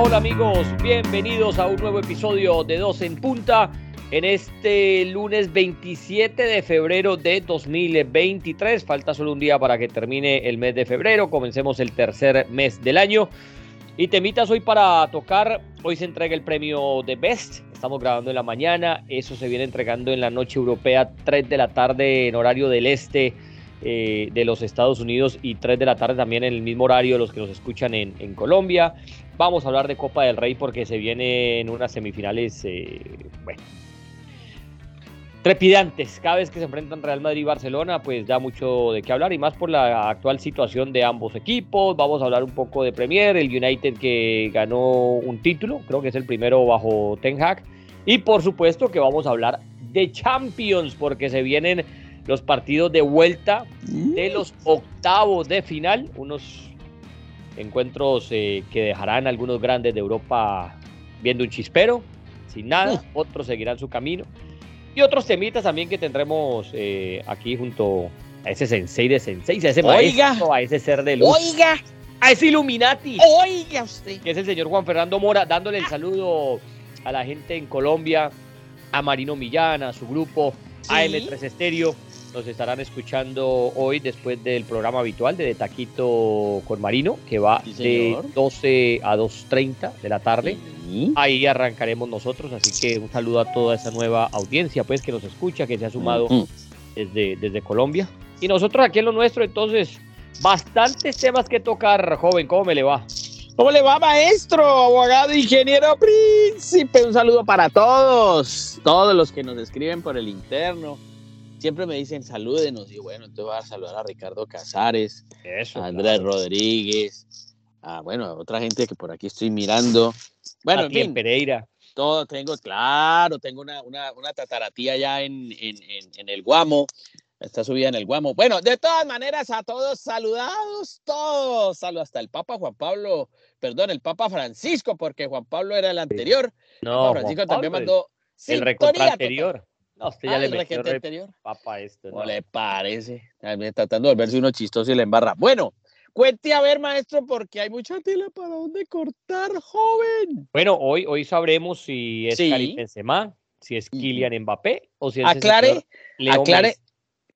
Hola, amigos, bienvenidos a un nuevo episodio de Dos en Punta en este lunes 27 de febrero de 2023. Falta solo un día para que termine el mes de febrero, comencemos el tercer mes del año. Y temitas hoy para tocar, hoy se entrega el premio de Best, estamos grabando en la mañana, eso se viene entregando en la noche europea, 3 de la tarde en horario del este eh, de los Estados Unidos y 3 de la tarde también en el mismo horario los que nos escuchan en, Colombia. Vamos a hablar de Copa del Rey porque se viene en unas semifinales, eh, bueno, trepidantes. Cada vez que se enfrentan Real Madrid y Barcelona, pues da mucho de qué hablar y más por la actual situación de ambos equipos. Vamos a hablar un poco de Premier, el United que ganó un título, creo que es el primero bajo Ten Hag. Y por supuesto que vamos a hablar de Champions porque se vienen los partidos de vuelta de los octavos de final, unos encuentros eh, que dejarán algunos grandes de Europa viendo un chispero, sin nada, otros seguirán su camino. Y otros temitas también que tendremos eh, aquí junto a ese sensei de sensei, a ese Oiga. maestro, a ese ser de luz, Oiga, a ese Illuminati, oiga usted. que es el señor Juan Fernando Mora, dándole el saludo a la gente en Colombia, a Marino Millán, a su grupo, a Sí. M3 Estéreo. Nos estarán escuchando hoy después del programa habitual de, De Taquito con Marino, que va Sí, de señor. 12 a 2.30 de la tarde. Sí. Ahí arrancaremos nosotros, así que un saludo a toda esa nueva audiencia pues que nos escucha, que se ha sumado Ujú. desde, desde Colombia. Y nosotros aquí en lo nuestro, entonces, bastantes temas que tocar, joven, ¿cómo me le va? ¿Cómo le va, maestro, abogado, ingeniero, príncipe? Un saludo para todos, todos los que nos escriben por el interno. Siempre me dicen salúdenos y bueno, entonces voy a saludar a Ricardo Casares, Eso. a Andrés Rodríguez, a bueno, a otra gente que por aquí estoy mirando. Bueno, en fin, Pereira. todo tengo, claro, tengo una, una, una tataratía ya en, en, en, en el Guamo, está subida en el Guamo. Bueno, de todas maneras, a todos saludados, todos, saludos hasta el Papa Juan Pablo, perdón, el Papa Francisco, porque Juan Pablo era el anterior. No, Francisco Juan también Pablo, mandó el total. anterior. No, usted ya Ah, le metió re anterior. papa esto. ¿Cómo no. le parece? También tratando de verse uno chistoso y le embarra. Bueno, cuente a ver, maestro, porque hay mucha tela para dónde cortar, joven. Bueno, hoy, hoy sabremos si es Sí. Karim Benzema, si es. Kylian Mbappé o si es Aclare, aclare, Messi.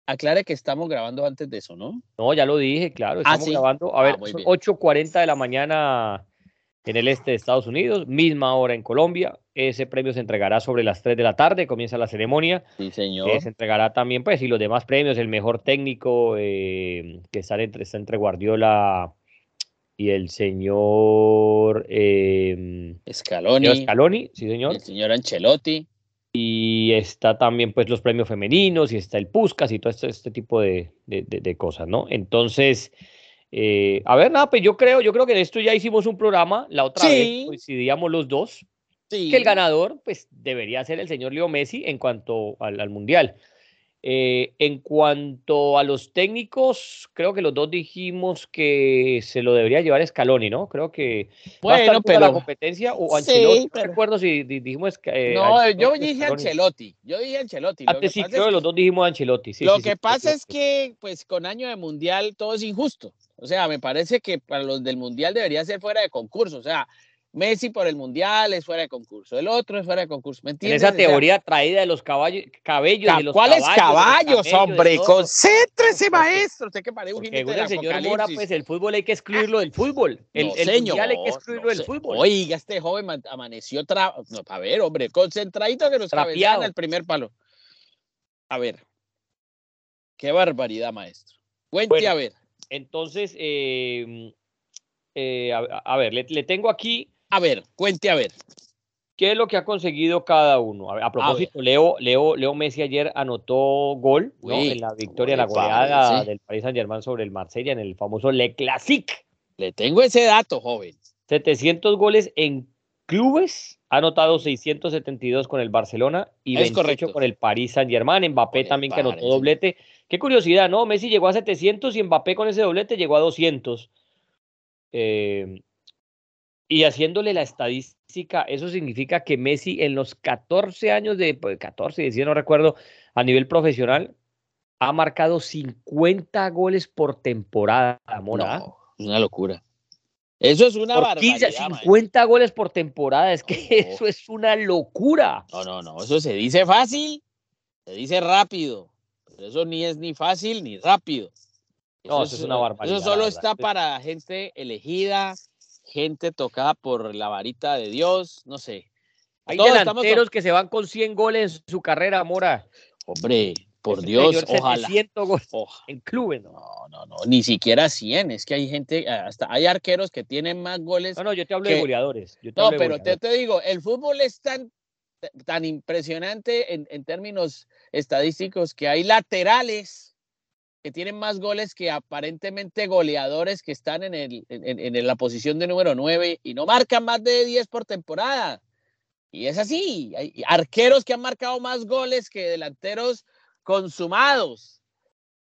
aclare que estamos grabando antes de eso, ¿no? No, ya lo dije, claro, Ah, estamos ¿sí? grabando. A Ah, ver, muy son bien. 8.40 de la mañana en el este de Estados Unidos, misma hora en Colombia. Ese premio se entregará sobre las 3 de la tarde, comienza la ceremonia. Sí, Eh, señor. se entregará también, pues, y los demás premios, el mejor técnico eh, que está entre, está entre Guardiola y el señor, eh, Scaloni, señor Scaloni, sí, señor. el señor Ancelotti. Y está también, pues, los premios femeninos, y está el Puskas y todo este, este tipo de, de- de- de cosas, ¿no? Entonces, eh, a ver, nada, pues yo creo, yo creo que de esto ya hicimos un programa, la otra Sí. vez coincidíamos los dos, Sí. que el ganador, pues, debería ser el señor Leo Messi en cuanto al, al Mundial. Eh, en cuanto a los técnicos, creo que los dos dijimos que se lo debería llevar Scaloni, ¿no? Creo que va a estar Bueno, dura la pero. competencia o Sí, Ancelotti, no pero- recuerdo si di- dijimos eh, No, Ancelotti yo dije. Ancelotti. Yo dije Ancelotti. Antes sí, creo que los dos dijimos Ancelotti. Sí, lo sí, que sí, pasa es que, pues, con año de mundial todo es injusto. O sea, me parece que para los del mundial debería ser fuera de concurso. O sea, Messi por el mundial es fuera de concurso. El otro es fuera de concurso. ¿Me En entiendes? esa O sea, teoría traída de los caballos, cabellos, ca- de los ¿Cuáles caballos, caballos, hombre? Concéntrese, maestro. Usted que parece un jinete del el señor Mora, pues el fútbol hay que excluirlo del fútbol. El, No, el señor, mundial hay que excluirlo no del fútbol. Oiga, este joven man- amaneció tra... no, a ver, hombre, concentradito que nos Trapeado. al primer palo. A ver. Qué barbaridad, maestro. Cuente Bueno. a ver. Entonces, eh, eh, a, a ver, le, le tengo aquí A ver, cuente a ver. qué es lo que ha conseguido cada uno. A, propósito, Leo, Leo, Leo Messi ayer anotó gol en la victoria, la ¿cómo le goleada del Paris Saint Germain sobre el Marsella en el famoso Le Classique. Le tengo ese dato, joven. 700 goles en clubes, ha anotado 672 con el Barcelona y Es 28 correcto. con el Paris Saint Germain. Mbappé también que anotó doblete. Qué curiosidad, ¿no? Messi llegó a 700 y Mbappé con ese doblete llegó a 200. Eh, y haciéndole la estadística, eso significa que Messi en los 14 años de, pues, 14, 16, no recuerdo, a nivel profesional, ha marcado 50 goles por temporada, Mora. No, es una locura. Eso es una Por barbaridad. 15, mae. 50 goles por temporada, es que No. eso es una locura. No, no, no, eso se dice fácil, se dice rápido, pero eso ni es ni fácil ni rápido. No, eso es una barbaridad, Eso solo está para gente elegida, gente tocada por la varita de Dios, no sé. Hay Todos estamos delanteros que se van con 100 goles en su carrera, Mora. Hombre, por Dios, ojalá. 700 goles Oja- en clubes. ¿no? No, no, no, ni siquiera 100, es que hay gente, hasta hay arqueros que tienen más goles. No, no, yo te hablo que- de goleadores. yo te No, hablo pero te, goleadores. te digo, el fútbol es tan, tan impresionante en, en términos estadísticos que hay laterales que tienen más goles que aparentemente goleadores que están en, el, en, en- en la posición de número 9 y no marcan más de 10 por temporada. Y es así, hay arqueros que han marcado más goles que delanteros consumados.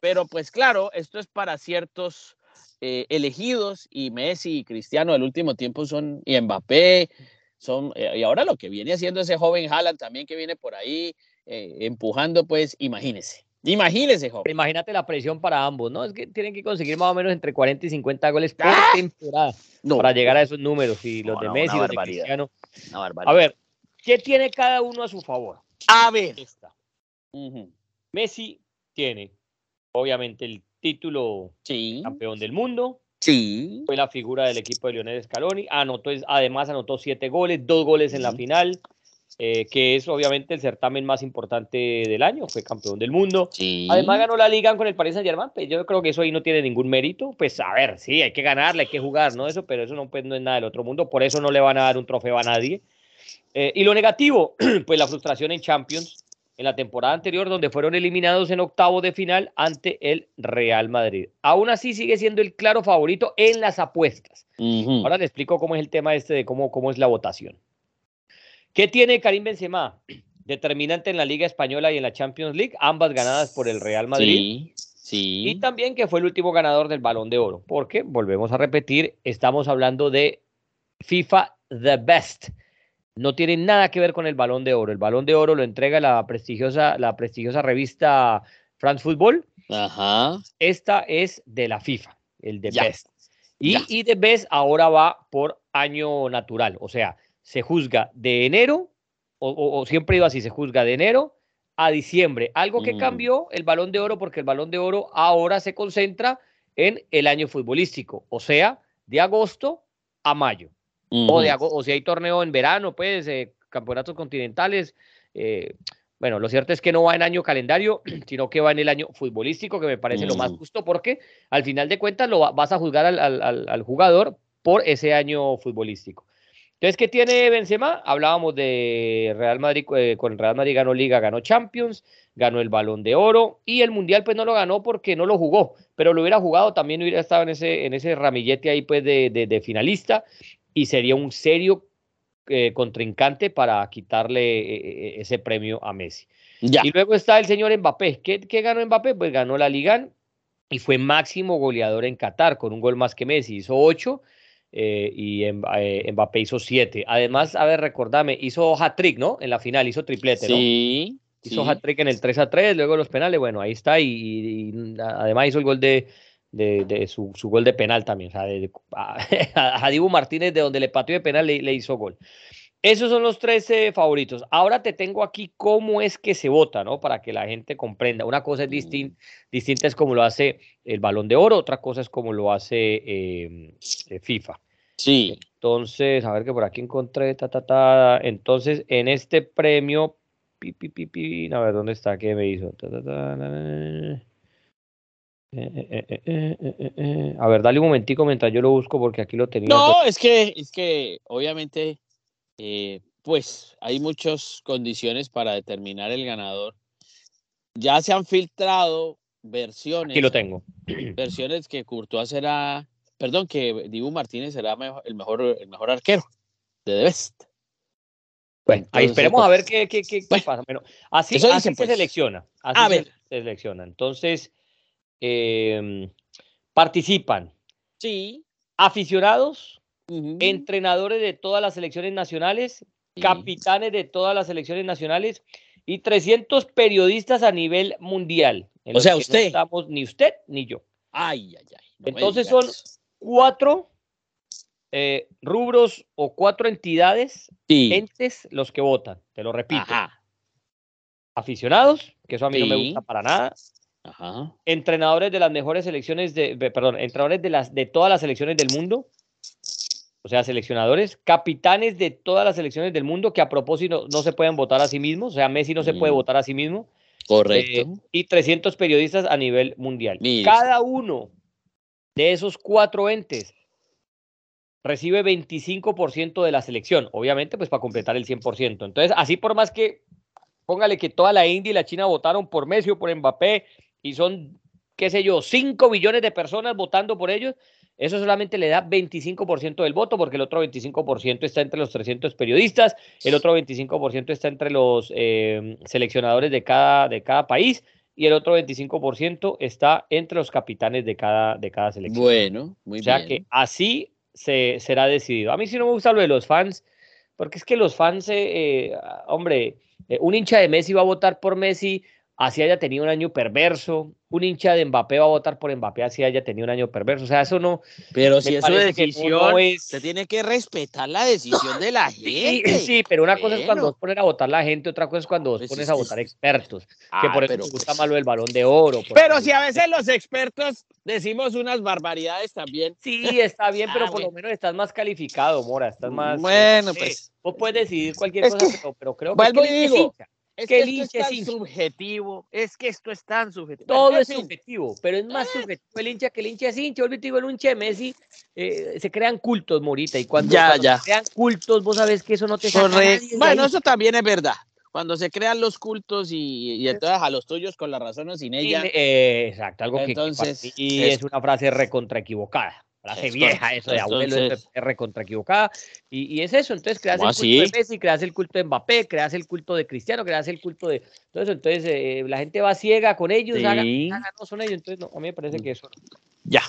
Pero pues claro, esto es para ciertos eh, elegidos y Messi y Cristiano del último tiempo son y Mbappé son eh, y ahora lo que viene haciendo ese joven Haaland también que viene por ahí eh, empujando pues imagínese imagínese joven Imagínate la presión para ambos, ¿no? Es que tienen que conseguir más o menos entre 40 y 50 goles por ¡Ah! temporada no, para llegar a esos números. Y los No, de no, Messi, los de. Cristiano. una barbaridad. A ver, ¿qué tiene cada uno a su favor? a ver Esta. Messi tiene, obviamente, el título sí campeón del mundo. sí Fue la figura del equipo de Lionel Scaloni. Anotó, además, anotó siete goles, dos goles en la final, eh, que es obviamente el certamen más importante del año. Fue campeón del mundo. sí Además ganó la liga con el Paris Saint Germain, pues yo creo que eso ahí no tiene ningún mérito. Pues a ver, sí, hay que ganarle, hay que jugar, ¿no? Eso, pero eso no, pues, no es nada del otro mundo, por eso no le van a dar un trofeo a nadie. Eh, y lo negativo, pues la frustración en Champions en la temporada anterior, donde fueron eliminados en octavos de final ante el Real Madrid. Aún así sigue siendo el claro favorito en las apuestas. Ahora le explico cómo es el tema este de cómo, cómo es la votación. ¿Qué tiene Karim Benzema? Determinante en la Liga Española y en la Champions League, ambas ganadas por el Real Madrid. sí sí Y también que fue el último ganador del Balón de Oro, porque volvemos a repetir, estamos hablando de FIFA The Best. No tiene nada que ver con el Balón de Oro. El Balón de Oro lo entrega la prestigiosa, la prestigiosa revista France Football. ajá Esta es de la FIFA, el Ya. Best. Y, Ya. y The Best ahora va por año natural, o sea, se juzga de enero, o, o- o siempre iba así, se juzga de enero a diciembre. Algo que Mm. cambió el balón de oro, porque el balón de oro ahora se concentra en el año futbolístico, o sea, de agosto a mayo. O, de o si hay torneo en verano, pues, eh, campeonatos continentales. eh, bueno, lo cierto es que no va en año calendario, sino que va en el año futbolístico, que me parece lo más justo, porque al final de cuentas lo va- vas a juzgar al, al- al- jugador por ese año futbolístico. Entonces, ¿qué tiene Benzema? Hablábamos de Real Madrid, eh, con Real Madrid ganó Liga, ganó Champions, ganó el Balón de Oro y el Mundial pues no lo ganó porque no lo jugó, pero lo hubiera jugado, también hubiera estado en ese, en ese ramillete ahí pues de, de- de finalista y sería un serio eh, contrincante para quitarle eh, eh, ese premio a Messi. ya Y luego está el señor Mbappé. ¿Qué, qué ganó Mbappé? Pues ganó la Liga y fue máximo goleador en Qatar con un gol más que Messi. Hizo ocho eh, y Mbappé hizo siete. Además, a ver, recordame, hizo hat-trick, ¿no? En la final, hizo triplete, ¿no? sí Hizo sí. hat-trick en el 3 a 3, luego los penales, bueno, ahí está. Y, y- y además hizo el gol de, de, de su, su gol de penal también. O sea, de- a, a Dibu Martínez, de donde le pateó de penal, le, le hizo gol. Esos son los tres eh, favoritos. Ahora te tengo aquí cómo es que se vota, ¿no? Para que la gente comprenda. Una cosa es distin- distinta, es como lo hace el Balón de Oro, otra cosa es como lo hace eh, eh, FIFA. sí Entonces, a ver que por aquí encontré, ta, ta, ta. Entonces, en este premio, pi, pi, pi, pi, a ver dónde está, qué me hizo. Ta, ta, ta. Eh, eh, eh, eh, eh, eh. A ver, dale un momentico mientras yo lo busco porque aquí lo tenía. No, es que, es que obviamente, pues hay muchas condiciones para determinar el ganador. Ya se han filtrado versiones, Aquí lo tengo. versiones que Courtois será, perdón, que Dibu Martínez será mejo- el mejor, el mejor arquero de The Best. Bueno, ahí Entonces, esperemos a pues, ver qué, qué, qué- qué bueno, pasa. Bueno, así, así dicen, se pues. selecciona. Así A se ver. selecciona. Entonces, eh, participan Sí. aficionados, entrenadores de todas las selecciones nacionales, sí. capitanes de todas las selecciones nacionales y 300 periodistas a nivel mundial. en O sea, que no usted. estamos ni usted ni yo. Ay, ay, ay. no Entonces son. Cuatro eh, rubros o cuatro entidades, Sí. entes, los que votan. Te lo repito. Ajá. Aficionados, que eso a mí no me gusta para nada. Ajá. Entrenadores de las mejores selecciones de, perdón, entrenadores de las de todas las selecciones del mundo. O sea, seleccionadores, capitanes de todas las selecciones del mundo que a propósito no se pueden votar a sí mismos, o sea, Messi no se puede Mm. votar a sí mismo. Correcto. Eh, y 300 periodistas a nivel mundial. Cada uno de esos cuatro entes recibe 25% de la selección, obviamente, pues para completar el 100%. Entonces, así por más que, póngale que toda la India y la China votaron por Messi o por Mbappé y son, qué sé yo, 5 billones de personas votando por ellos, eso solamente le da 25% del voto, porque el otro 25% está entre los 300 periodistas, el otro 25% está entre los eh, seleccionadores de cada, de cada país y el otro 25% está entre los capitanes de cada, de cada selección. Bueno, muy o sea bien. que así se, será decidido. A mí sí no me gusta lo de los fans, porque es que los fans, eh, eh, hombre, eh, un hincha de Messi va a votar por Messi así haya tenido un año perverso, un hincha de Mbappé va a votar por Mbappé así haya tenido un año perverso. O sea, eso no, Pero si es su decisión, es- se tiene que respetar la decisión de la Sí, gente. sí, pero una cosa es cuando vos pones a votar la gente, otra cosa es cuando vos Pues pones sí, a sí, votar sí. expertos, que Ah, por eso pero me gusta pues- más lo del balón de oro. Pero si a veces los expertos decimos unas barbaridades también. Sí, está bien, pero Ah, por lo menos estás más calificado, Mora, estás más... Bueno, pues. Vos puedes decidir cualquier Es cosa, que- pero, pero creo que, vuelvo es que y el digo, hincha. Es que esto hincha es es tan hincha. subjetivo. Es que esto es tan subjetivo. Todo es subjetivo, pero es más subjetivo el hincha que el hincha es hincha. Vuelvo y te digo, hincha de Messi eh, se crean cultos, Morita, y cuando, Ya, cuando ya. se crean cultos, vos sabés que eso no te Correcto. Bueno, eso también es verdad. Cuando se crean los cultos y, y entonces a los tuyos con la razón o sin ella. Eh, exacto, algo que- que, mí es- es una frase recontra equivocada. Frase Es vieja, correcto. eso de abuelo, es- Entonces- es recontra equivocada. Y, y es eso, entonces creas el ¿Cómo culto así? de Messi, creas el culto de Mbappé, creas el culto de Cristiano, creas el culto de todo eso. Entonces eh, la gente va ciega con ellos, hagan, Sí. hagan, no son ellos. Entonces, no, a mí me parece que eso. Ya.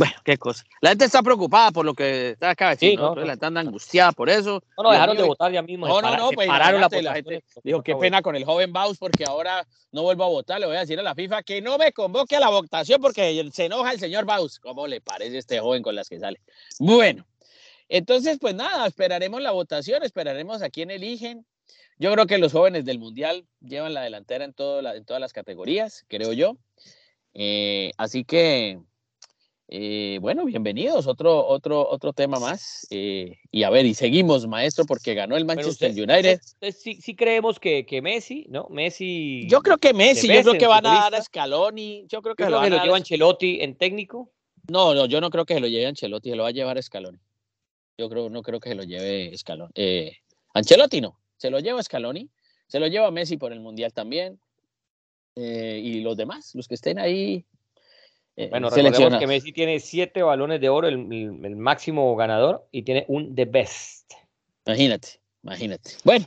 Bueno, qué cosa. La gente está preocupada por lo que está acá Sí, no, no. la gente anda angustiada por eso. No, no, dejaron de votar ya mismo. No, no, no, pues pararon la la gente dijo, qué pena con el joven Baus porque ahora no vuelvo a votar. Le voy a decir a la FIFA que no me convoque a la votación porque se enoja el señor Baus. ¿Cómo le parece este joven con las que sale? Bueno, entonces, pues nada, esperaremos la votación, esperaremos a quién eligen. Yo creo que los jóvenes del Mundial llevan la delantera en, todo la- en todas las categorías, creo yo. Eh, así que, eh, bueno, bienvenidos. Otro, otro, otro tema más. Eh, y a ver, y seguimos, maestro, porque ganó el Manchester usted- United. Sí, sí creemos que, que Messi, ¿no? Messi. Yo creo que Messi, yo creo que van a dar a. Scaloni. Yo creo que, Yo se lo que van a lo dar lleva Ancelotti en técnico. No, no, yo no creo que se lo lleve Ancelotti, se lo va a llevar Scaloni. Yo creo, no creo que se lo lleve Scaloni. Eh, Ancelotti no, se lo lleva Scaloni, se lo lleva Messi por el Mundial también. Y los demás, los que estén ahí. Eh, Bueno, recordemos que Messi tiene siete balones de oro, el, el- el máximo ganador, y tiene un The Best. Imagínate, imagínate. Bueno,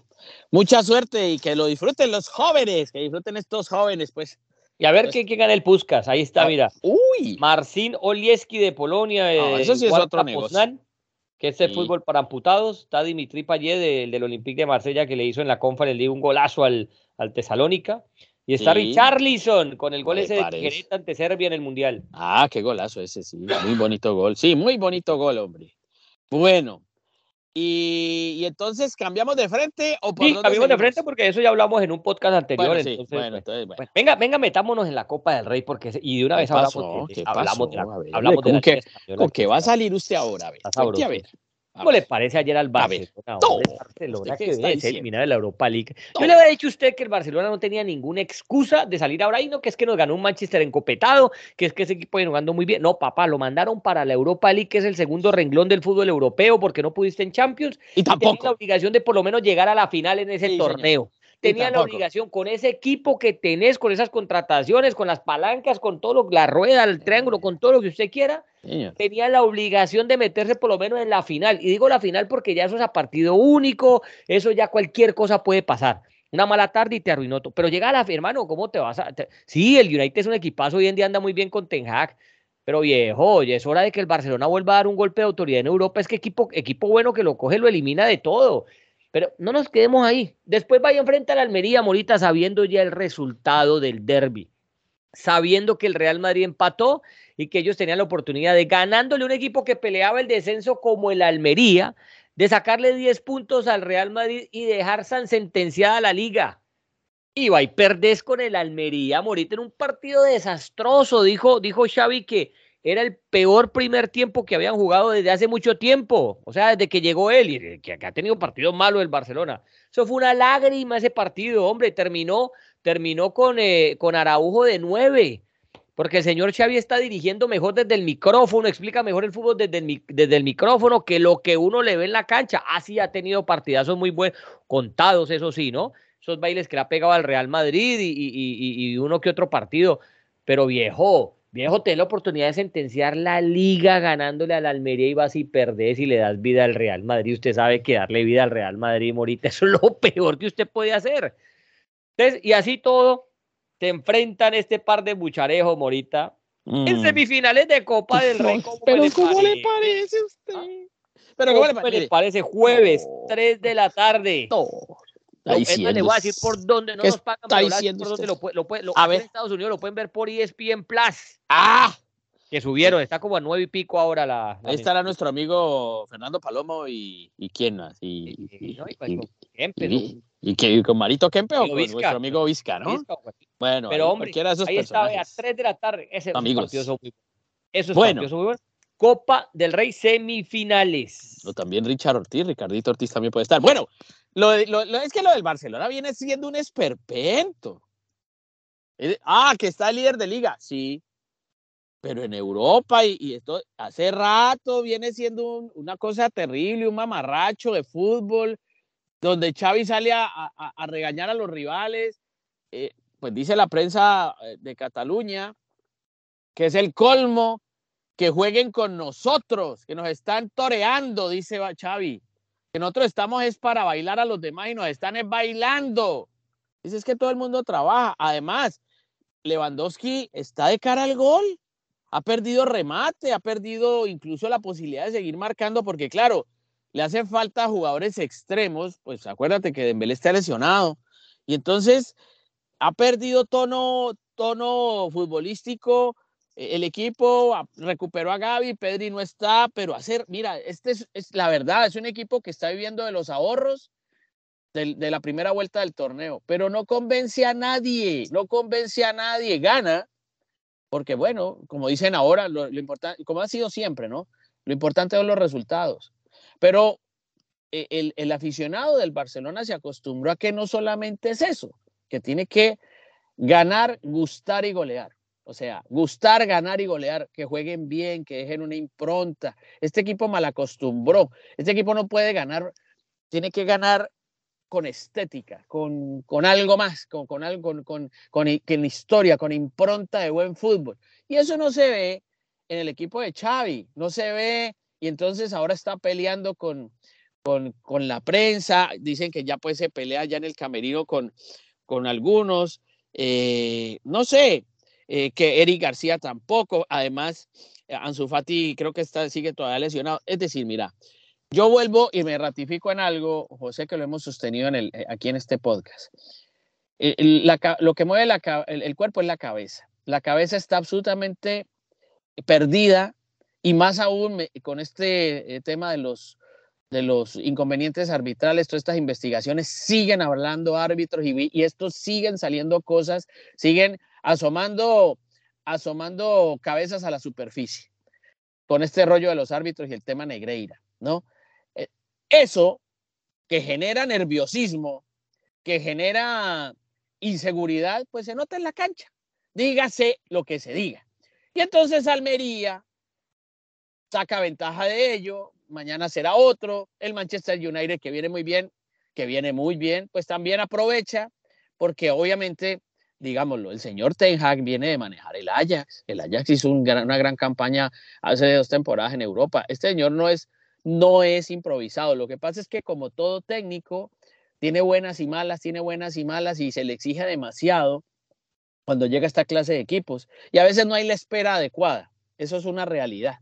mucha suerte y que lo disfruten los jóvenes, que disfruten estos jóvenes, pues. Y a ver Pues- quién, quién gana el Puskas. Ahí está, Ah, mira. Uy, Marcin Olieski de Polonia. No, eh, eso sí es otro negocio. Poznan, que es el Sí. fútbol para amputados. Está Dimitri Payet del, del Olympique de Marsella, que le hizo en la Conference League un golazo al, al Tesalónica. Y está Sí. Richarlison con el gol ese de. Tijereta ante Serbia en el Mundial. Ah, qué golazo ese, sí. Muy bonito gol. Sí, muy bonito gol, hombre. Bueno. Y, y entonces cambiamos de frente o por Sí, cambiamos de frente porque eso ya hablamos en un podcast anterior. Bueno, sí, entonces, bueno, pues, entonces, bueno. Bueno, venga, venga, metámonos en la Copa del Rey porque y de una ¿Qué vez hablamos, de, ¿Qué hablamos de la, hablamos de ¿cómo la que- Liga Española, ¿Con va a salir usted ahora? A ver, ¿Cómo le parece ayer al Barcelona? hombre? El Barcelona ¿Usted que de ser diciendo? eliminado de la Europa League. Todo. Yo le había dicho a usted que el Barcelona no tenía ninguna excusa de salir ahora y no que es que nos ganó un Manchester encopetado, que es que ese equipo viene jugando muy bien. No, papá, lo mandaron para la Europa League, que es el segundo renglón del fútbol europeo, porque no pudiste en Champions. Y y tenías la tampoco. obligación de por lo menos llegar a la final en ese Sí, torneo. Y Tenías la tampoco. obligación con ese equipo que tenés, con esas contrataciones, con las palancas, con todo lo, la rueda, el triángulo, con todo lo que usted quiera, Tenía la obligación de meterse por lo menos en la final. Y digo la final porque ya eso es a partido único, eso ya cualquier cosa puede pasar. Una mala tarde y te arruinó todo. Pero llega a la hermano, ¿cómo te vas a...? te- Sí, el United es un equipazo, hoy en día anda muy bien con Ten pero viejo, ya es hora de que el Barcelona vuelva a dar un golpe de autoridad en Europa. Es que equipo, equipo bueno que lo coge, lo elimina de todo. Pero no nos quedemos ahí. Después vaya enfrente a la Almería, Morita, sabiendo ya el resultado del derby. Sabiendo que el Real Madrid empató y que ellos tenían la oportunidad de ganándole un equipo que peleaba el descenso como el Almería, de sacarle 10 puntos al Real Madrid y dejar san sentenciada la liga. Va y perdés con el Almería, morite en un partido desastroso, dijo, dijo Xavi que era el peor primer tiempo que habían jugado desde hace mucho tiempo, o sea, desde que llegó él y que, ha tenido partidos malos el Barcelona. Eso fue una lágrima ese partido, hombre, terminó, terminó con, eh, con Araujo de nueve, porque el señor Xavi está dirigiendo mejor desde el micrófono, explica mejor el fútbol desde el, micrófono que lo que uno le ve en la cancha. Así ha tenido partidazos muy buenos, contados, eso sí, ¿no? Esos bailes que le ha pegado al Real Madrid y, y uno que otro partido, pero viejo, Viejo, ten la oportunidad de sentenciar la liga ganándole al Almería y vas y perdés y le das vida al Real Madrid. Usted sabe que darle vida al Real Madrid, Morita, eso es lo peor que usted puede hacer. Entonces, y así todo, te enfrentan este par de bucharejos, Morita, en mm. semifinales de Copa del Rey. pero ¿cómo le parece a usted? ¿Ah? Pero ¿cómo, le parece? Jueves, 3 de la tarde. No. No, le voy a decir por dónde no nos pagan, diciendo por lo, lo, lo, a ver. en Estados Unidos lo pueden ver por ESPN Plus. ¡Ah! Que subieron, está como a nueve y pico ahora la. Ahí estará nuestro amigo Fernando Palomo y, y quién más. Y, y, y, con Marito Kempe o con nuestro amigo Vizca, ¿no? bueno, pero hombre, de esos ahí está a 3 de la tarde. Ese Amigos. Eso es bueno. muy bueno. Copa del Rey semifinales. O también Richard Ortiz, Ricardito Ortiz también puede estar. Bueno, lo, es que lo del Barcelona viene siendo un esperpento. Ah, que está el líder de liga, sí. Pero en Europa y, esto hace rato viene siendo una cosa terrible, un mamarracho de fútbol, donde Xavi sale a, regañar a los rivales. Eh, pues dice la prensa eh, de Cataluña que es el colmo que jueguen con nosotros, que nos están toreando, dice Xavi que nosotros estamos es para bailar a los demás y nos están es bailando. Dice es que todo el mundo trabaja. Además, Lewandowski está de cara al gol. Ha perdido remate, ha perdido incluso la posibilidad de seguir marcando, porque claro, le hacen falta jugadores extremos. Pues acuérdate que Dembélé está lesionado. Y entonces ha perdido tono, tono futbolístico e-, el equipo recuperó a Gaby, Pedri no está, pero hacer, mira, este es, la verdad, es un equipo que está viviendo de los ahorros de, la primera vuelta del torneo, pero no convence a nadie, no convence a nadie, gana, porque bueno, como dicen ahora, lo, importante, como ha sido siempre, ¿no? Lo importante son los resultados, pero e-, el, el aficionado del Barcelona se acostumbró a que no solamente es eso, que tiene que ganar, gustar y golear. O sea, gustar, ganar y golear, que jueguen bien, que dejen una impronta. Este equipo mal acostumbró. Este equipo no puede ganar, tiene que ganar con estética, con, con algo más, con, con algo, con, con, con, historia, con impronta de buen fútbol. Y eso no se ve en el equipo de Xavi, no se ve, y entonces ahora está peleando con, con, con la prensa, dicen que ya pues se pelea ya en el camerino con, con algunos, eh, no sé, eh, que Eric García tampoco. Además, eh, Ansu Fati creo que está, sigue todavía lesionado. Es decir, mira, yo vuelvo y me ratifico en algo, José, que lo hemos sostenido en el, eh, aquí en este podcast. lo que mueve el, cuerpo es la cabeza. La cabeza está absolutamente perdida y más aún con este tema de los, de los inconvenientes arbitrales, todas estas investigaciones siguen hablando árbitros y, y estos siguen saliendo cosas, siguen asomando, asomando cabezas a la superficie con este rollo de los árbitros y el tema Negreira, ¿no? Eso que genera nerviosismo, que genera inseguridad, pues se nota en la cancha. Dígase lo que se diga. Y entonces Almería saca ventaja de ello, mañana será otro, el Manchester United que viene muy bien, que viene muy bien, pues también aprovecha, porque obviamente digámoslo, el señor Ten Hag viene de manejar el Ajax. El Ajax hizo una gran campaña hace dos temporadas en Europa. Este señor no es, no es improvisado. Lo que pasa es que como todo técnico, tiene buenas y malas, tiene buenas y malas y se le exige demasiado cuando llega esta clase de equipos. Y a veces no hay la espera adecuada. Eso es una realidad.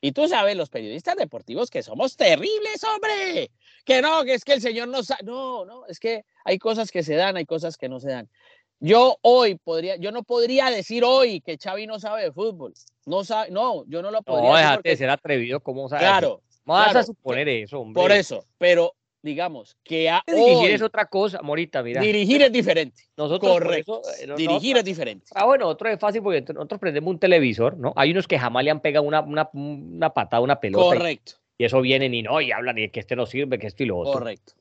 Y tú sabes, los periodistas deportivos que somos terribles, hombre. Que no, que es que el señor no sabe. No, no, es que hay cosas que se dan, hay cosas que no se dan. Yo hoy podría, yo no podría decir hoy que Xavi no sabe de fútbol. No sabe, no, yo no lo podría no, decir. déjate de ser atrevido, ¿cómo sabes? Claro. Vas claro, a suponer eso, hombre. Por eso, pero digamos que a dirigir hoy, es otra cosa, Morita, mira. dirigir es diferente. Nosotros Correcto. eso, eh, no- dirigir no- es diferente. Ah, bueno, otro es fácil porque nosotros prendemos un televisor, ¿no? Hay unos que jamás le han pegado una, una, una patada, una pelota. y- Correcto, Y, eso vienen y no, y hablan y que este no sirve, que esto y lo otro. correcto.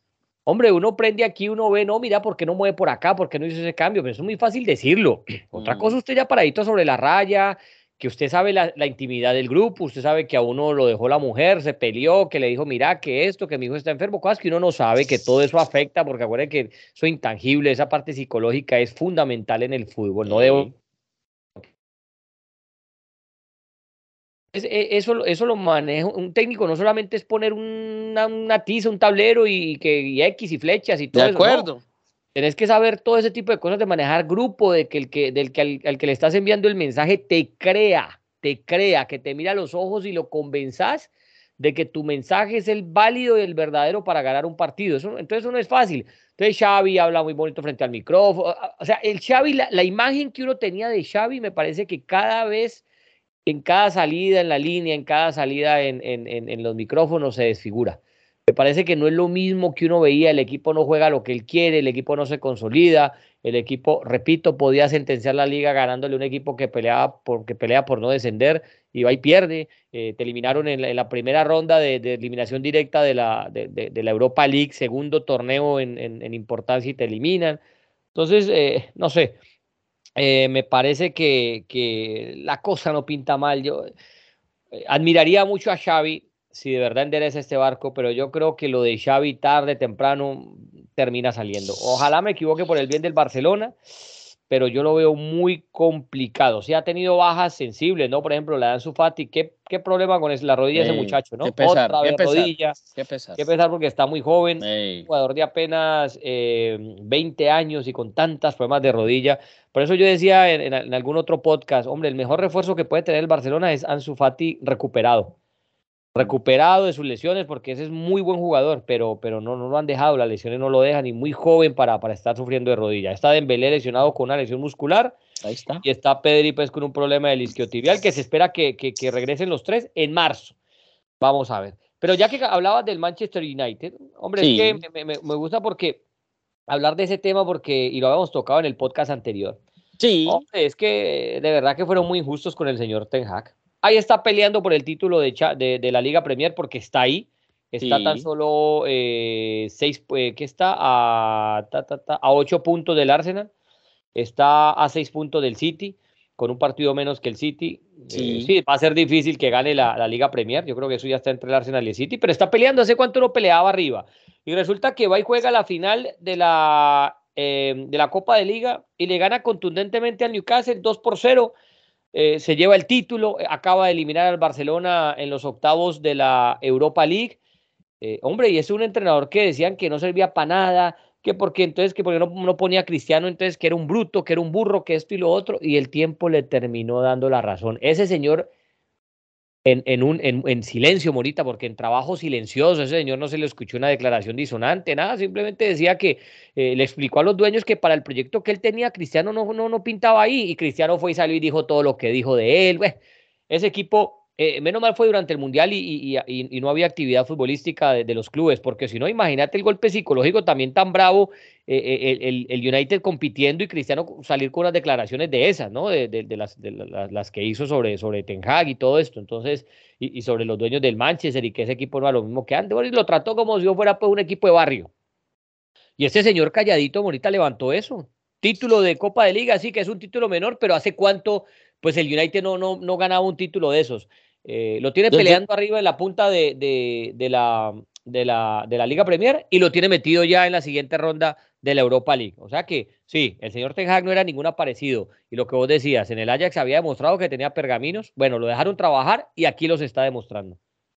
Hombre, uno prende aquí, uno ve, no, mira, ¿por qué no mueve por acá? ¿Por qué no hizo ese cambio? Pero eso es muy fácil decirlo. Otra Mm. cosa, usted ya paradito sobre la raya, que usted sabe la, la intimidad del grupo, usted sabe que a uno lo dejó la mujer, se peleó, que le dijo, mira, que esto, que mi hijo está enfermo, cosas que uno no sabe, que todo eso afecta, porque acuérdense que eso intangible, esa parte psicológica es fundamental en el fútbol, no debo... Es- e- Eso, eso lo maneja un técnico, no solamente es poner una, una tiza, un tablero y, que, y X y flechas y todo De eso. no. Tenés que saber todo ese tipo de cosas de manejar grupo, de que el que, del que al, que le estás enviando el mensaje te crea, te crea, que te mira a los ojos y lo convenzás de que tu mensaje es el válido y el verdadero para ganar un partido. Entonces eso no es fácil. Entonces Xavi habla muy bonito frente al micrófono. O sea, el Xavi, la, imagen que uno tenía de Xavi me parece que cada vez, en cada salida en la línea, en cada salida en, en, en los micrófonos se desfigura. Me parece que no es lo mismo que uno veía, el equipo no juega lo que él quiere, el equipo no se consolida, el equipo, repito, podía sentenciar la liga ganándole un equipo que peleaba por, que pelea por no descender y va y pierde. Eh, te eliminaron en la, primera ronda de, eliminación directa de la, de, la Europa League, segundo torneo en importancia y te eliminan. Entonces, eh, no sé, eh, me parece que, que, la cosa no pinta mal. Yo eh, admiraría mucho a Xavi si de verdad endereza este barco, pero yo creo que lo de Xavi tarde, temprano, termina saliendo. Ojalá me equivoque por el bien del Barcelona, pero yo lo veo muy complicado. Sí ha tenido bajas sensibles, ¿no? Por ejemplo, la de Ansu Fati, ¿qué, qué problema con la rodilla de ese muchacho, no? Qué pesar, Otra vez qué pesar, rodilla. Qué pesar. Qué pesar porque está muy joven, Ey. jugador de apenas eh, 20 años y con tantas problemas de rodilla. Por eso yo decía en, en, en algún otro podcast, hombre, el mejor refuerzo que puede tener el Barcelona es Ansu Fati recuperado recuperado de sus lesiones, porque ese es muy buen jugador, pero, pero no, no lo han dejado, las lesiones no lo dejan, y muy joven para, para estar sufriendo de rodilla. Está Dembélé lesionado con una lesión muscular, Ahí está. y está Pedri pues con un problema del isquiotibial, que se espera que, que, que regresen los tres en marzo. Vamos a ver. Pero ya que hablabas del Manchester United, hombre, sí. es que me, me, me, gusta porque hablar de ese tema, porque, y lo habíamos tocado en el podcast anterior. Sí. Hombre, es que de verdad que fueron muy injustos con el señor Ten Hag ahí está peleando por el título de, de, de, la Liga Premier porque está ahí. Está sí. tan solo eh, seis, eh, que está a, ta, ta, ta, a ocho puntos del Arsenal. Está a seis puntos del City, con un partido menos que el City. Sí, eh, sí va a ser difícil que gane la, la, Liga Premier. Yo creo que eso ya está entre el Arsenal y el City, pero está peleando. ¿Hace cuánto no peleaba arriba? Y resulta que va y juega la final de la, de la Copa de Liga y le gana contundentemente al Newcastle 2 por 0 eh, se lleva el título, acaba de eliminar al Barcelona en los octavos de la Europa League. Eh, hombre, y es un entrenador que decían que no servía para nada, que porque entonces, que porque no, no, ponía Cristiano, entonces que era un bruto, que era un burro, que esto y lo otro, y el tiempo le terminó dando la razón. Ese señor en, en, un, en, en, silencio, Morita, porque en trabajo silencioso, ese señor no se le escuchó una declaración disonante, nada, simplemente decía que eh, le explicó a los dueños que para el proyecto que él tenía, Cristiano no, no, no pintaba ahí, y Cristiano fue y salió y dijo todo lo que dijo de él. Bueno, ese equipo, eh, menos mal fue durante el Mundial y, no había actividad futbolística de, los clubes, porque si no, imagínate el golpe psicológico también tan bravo, eh, el, el, United compitiendo y Cristiano salir con unas declaraciones de esas, ¿no? De, las, que hizo sobre, sobre Ten Hag y todo esto, entonces, y, sobre los dueños del Manchester y que ese equipo no era lo mismo que antes, bueno, y lo trató como si yo fuera pues, un equipo de barrio. Y este señor calladito, Morita, levantó eso. Título de Copa de Liga, sí que es un título menor, pero ¿hace cuánto pues el United no, no ganaba un título de esos? Eh, lo tiene peleando arriba en la punta de, de, de, la, de, la, de la Liga Premier y lo tiene metido ya en la siguiente ronda de la Europa League. O sea que sí, el señor Ten Hag no era ningún aparecido. Y lo que vos decías, en el Ajax había demostrado que tenía pergaminos. Bueno, lo dejaron trabajar y aquí los está demostrando.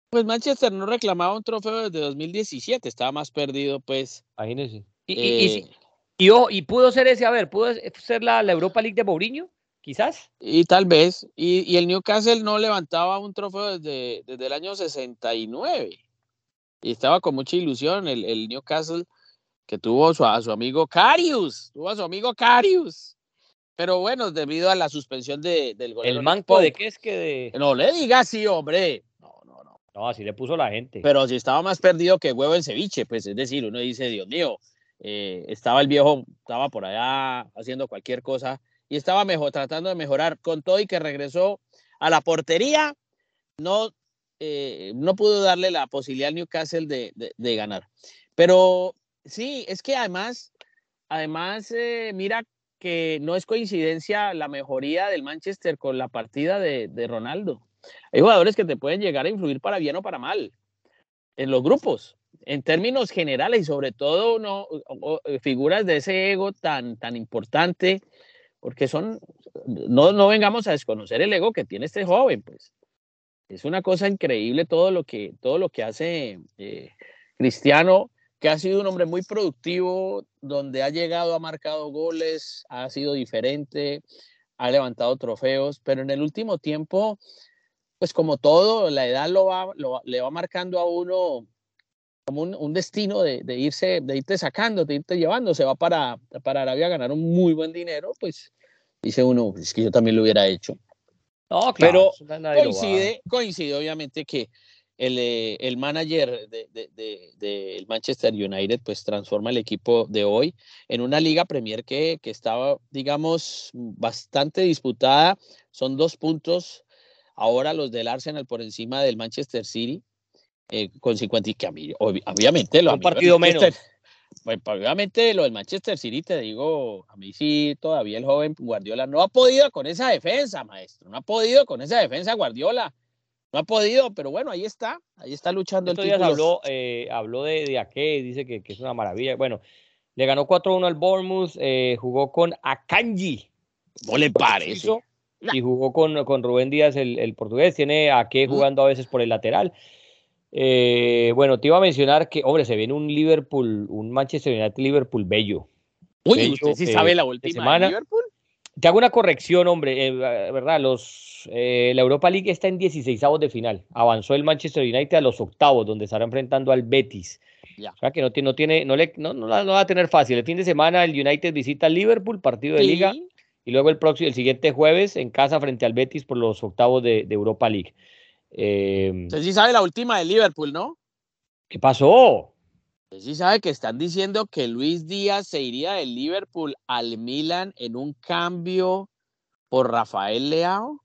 Pues Manchester no reclamaba un trofeo desde 2017, estaba más perdido, pues. Imagínese. Y, eh... y, y, y, oh, y, pudo ser ese, a ver, pudo ser la, la Europa League de Mourinho, quizás. Y tal vez. Y, el Newcastle no levantaba un trofeo desde, desde el año 69. Y estaba con mucha ilusión el, el Newcastle que tuvo su, a su amigo Carius, tuvo a su amigo Carius. Pero bueno, debido a la suspensión de, del gol. ¿El manco de qué es que de.? No le diga así, hombre. No, no, no. No, así le puso la gente. Pero si estaba más perdido que huevo en ceviche, pues es decir, uno dice, Dios mío, eh, estaba el viejo, estaba por allá haciendo cualquier cosa y estaba mejor, tratando de mejorar con todo y que regresó a la portería, no, eh, no pudo darle la posibilidad al Newcastle de, de, ganar. Pero sí, es que además, además, eh, mira que no es coincidencia la mejoría del Manchester con la partida de, de, Ronaldo. Hay jugadores que te pueden llegar a influir para bien o para mal en los grupos, en términos generales y sobre todo no, eh, figuras de ese ego tan, tan importante, porque son, no, no vengamos a desconocer el ego que tiene este joven, pues. Es una cosa increíble todo lo que, todo lo que hace eh, Cristiano que ha sido un hombre muy productivo, donde ha llegado, ha marcado goles, ha sido diferente, ha levantado trofeos, pero en el último tiempo, pues como todo, la edad lo va, le va marcando a uno como un, destino de, irse, de irte sacando, de irte llevando, se va para, para Arabia a ganar un muy buen dinero, pues dice uno, es que yo también lo hubiera hecho. No, claro, pero coincide, coincide obviamente que el, eh, el manager del de, de, Manchester United pues transforma el equipo de hoy en una liga Premier que, que estaba, digamos, bastante disputada. Son dos puntos ahora los del Arsenal por encima del Manchester City eh, con 50 y que a mí, obviamente lo un partido menos. Pues, obviamente lo del Manchester City, te digo, a mí sí, todavía el joven Guardiola no ha podido con esa defensa, maestro, no ha podido con esa defensa Guardiola. No ha podido, pero bueno, ahí está, ahí está luchando el título. habló, eh, habló de, de Ake, dice que, que, es una maravilla. Bueno, le ganó 4-1 al Bournemouth, eh, jugó con Akanji. No le parece. Y jugó con, con Rubén Díaz, el, el portugués. Tiene a Ake jugando a veces por el lateral. Eh, bueno, te iba a mencionar que, hombre, se viene un Liverpool, un Manchester United Liverpool bello. Uy, ¿usted sí sabe la última semana. de Liverpool? Te hago una corrección, hombre, verdad, los eh, la Europa League está en 16 de final. Avanzó el Manchester United a los octavos, donde estará enfrentando al Betis. O sea que no, no tiene, no, le, no, no, va a tener fácil. El fin de semana el United visita al Liverpool, partido de liga, y luego el próximo, el siguiente jueves en casa frente al Betis por los octavos de, Europa League. Eh, Usted sí sabe la última de Liverpool, ¿no? ¿Qué pasó? Usted sí sabe que están diciendo que Luis Díaz se iría del Liverpool al Milan en un cambio por Rafael Leao.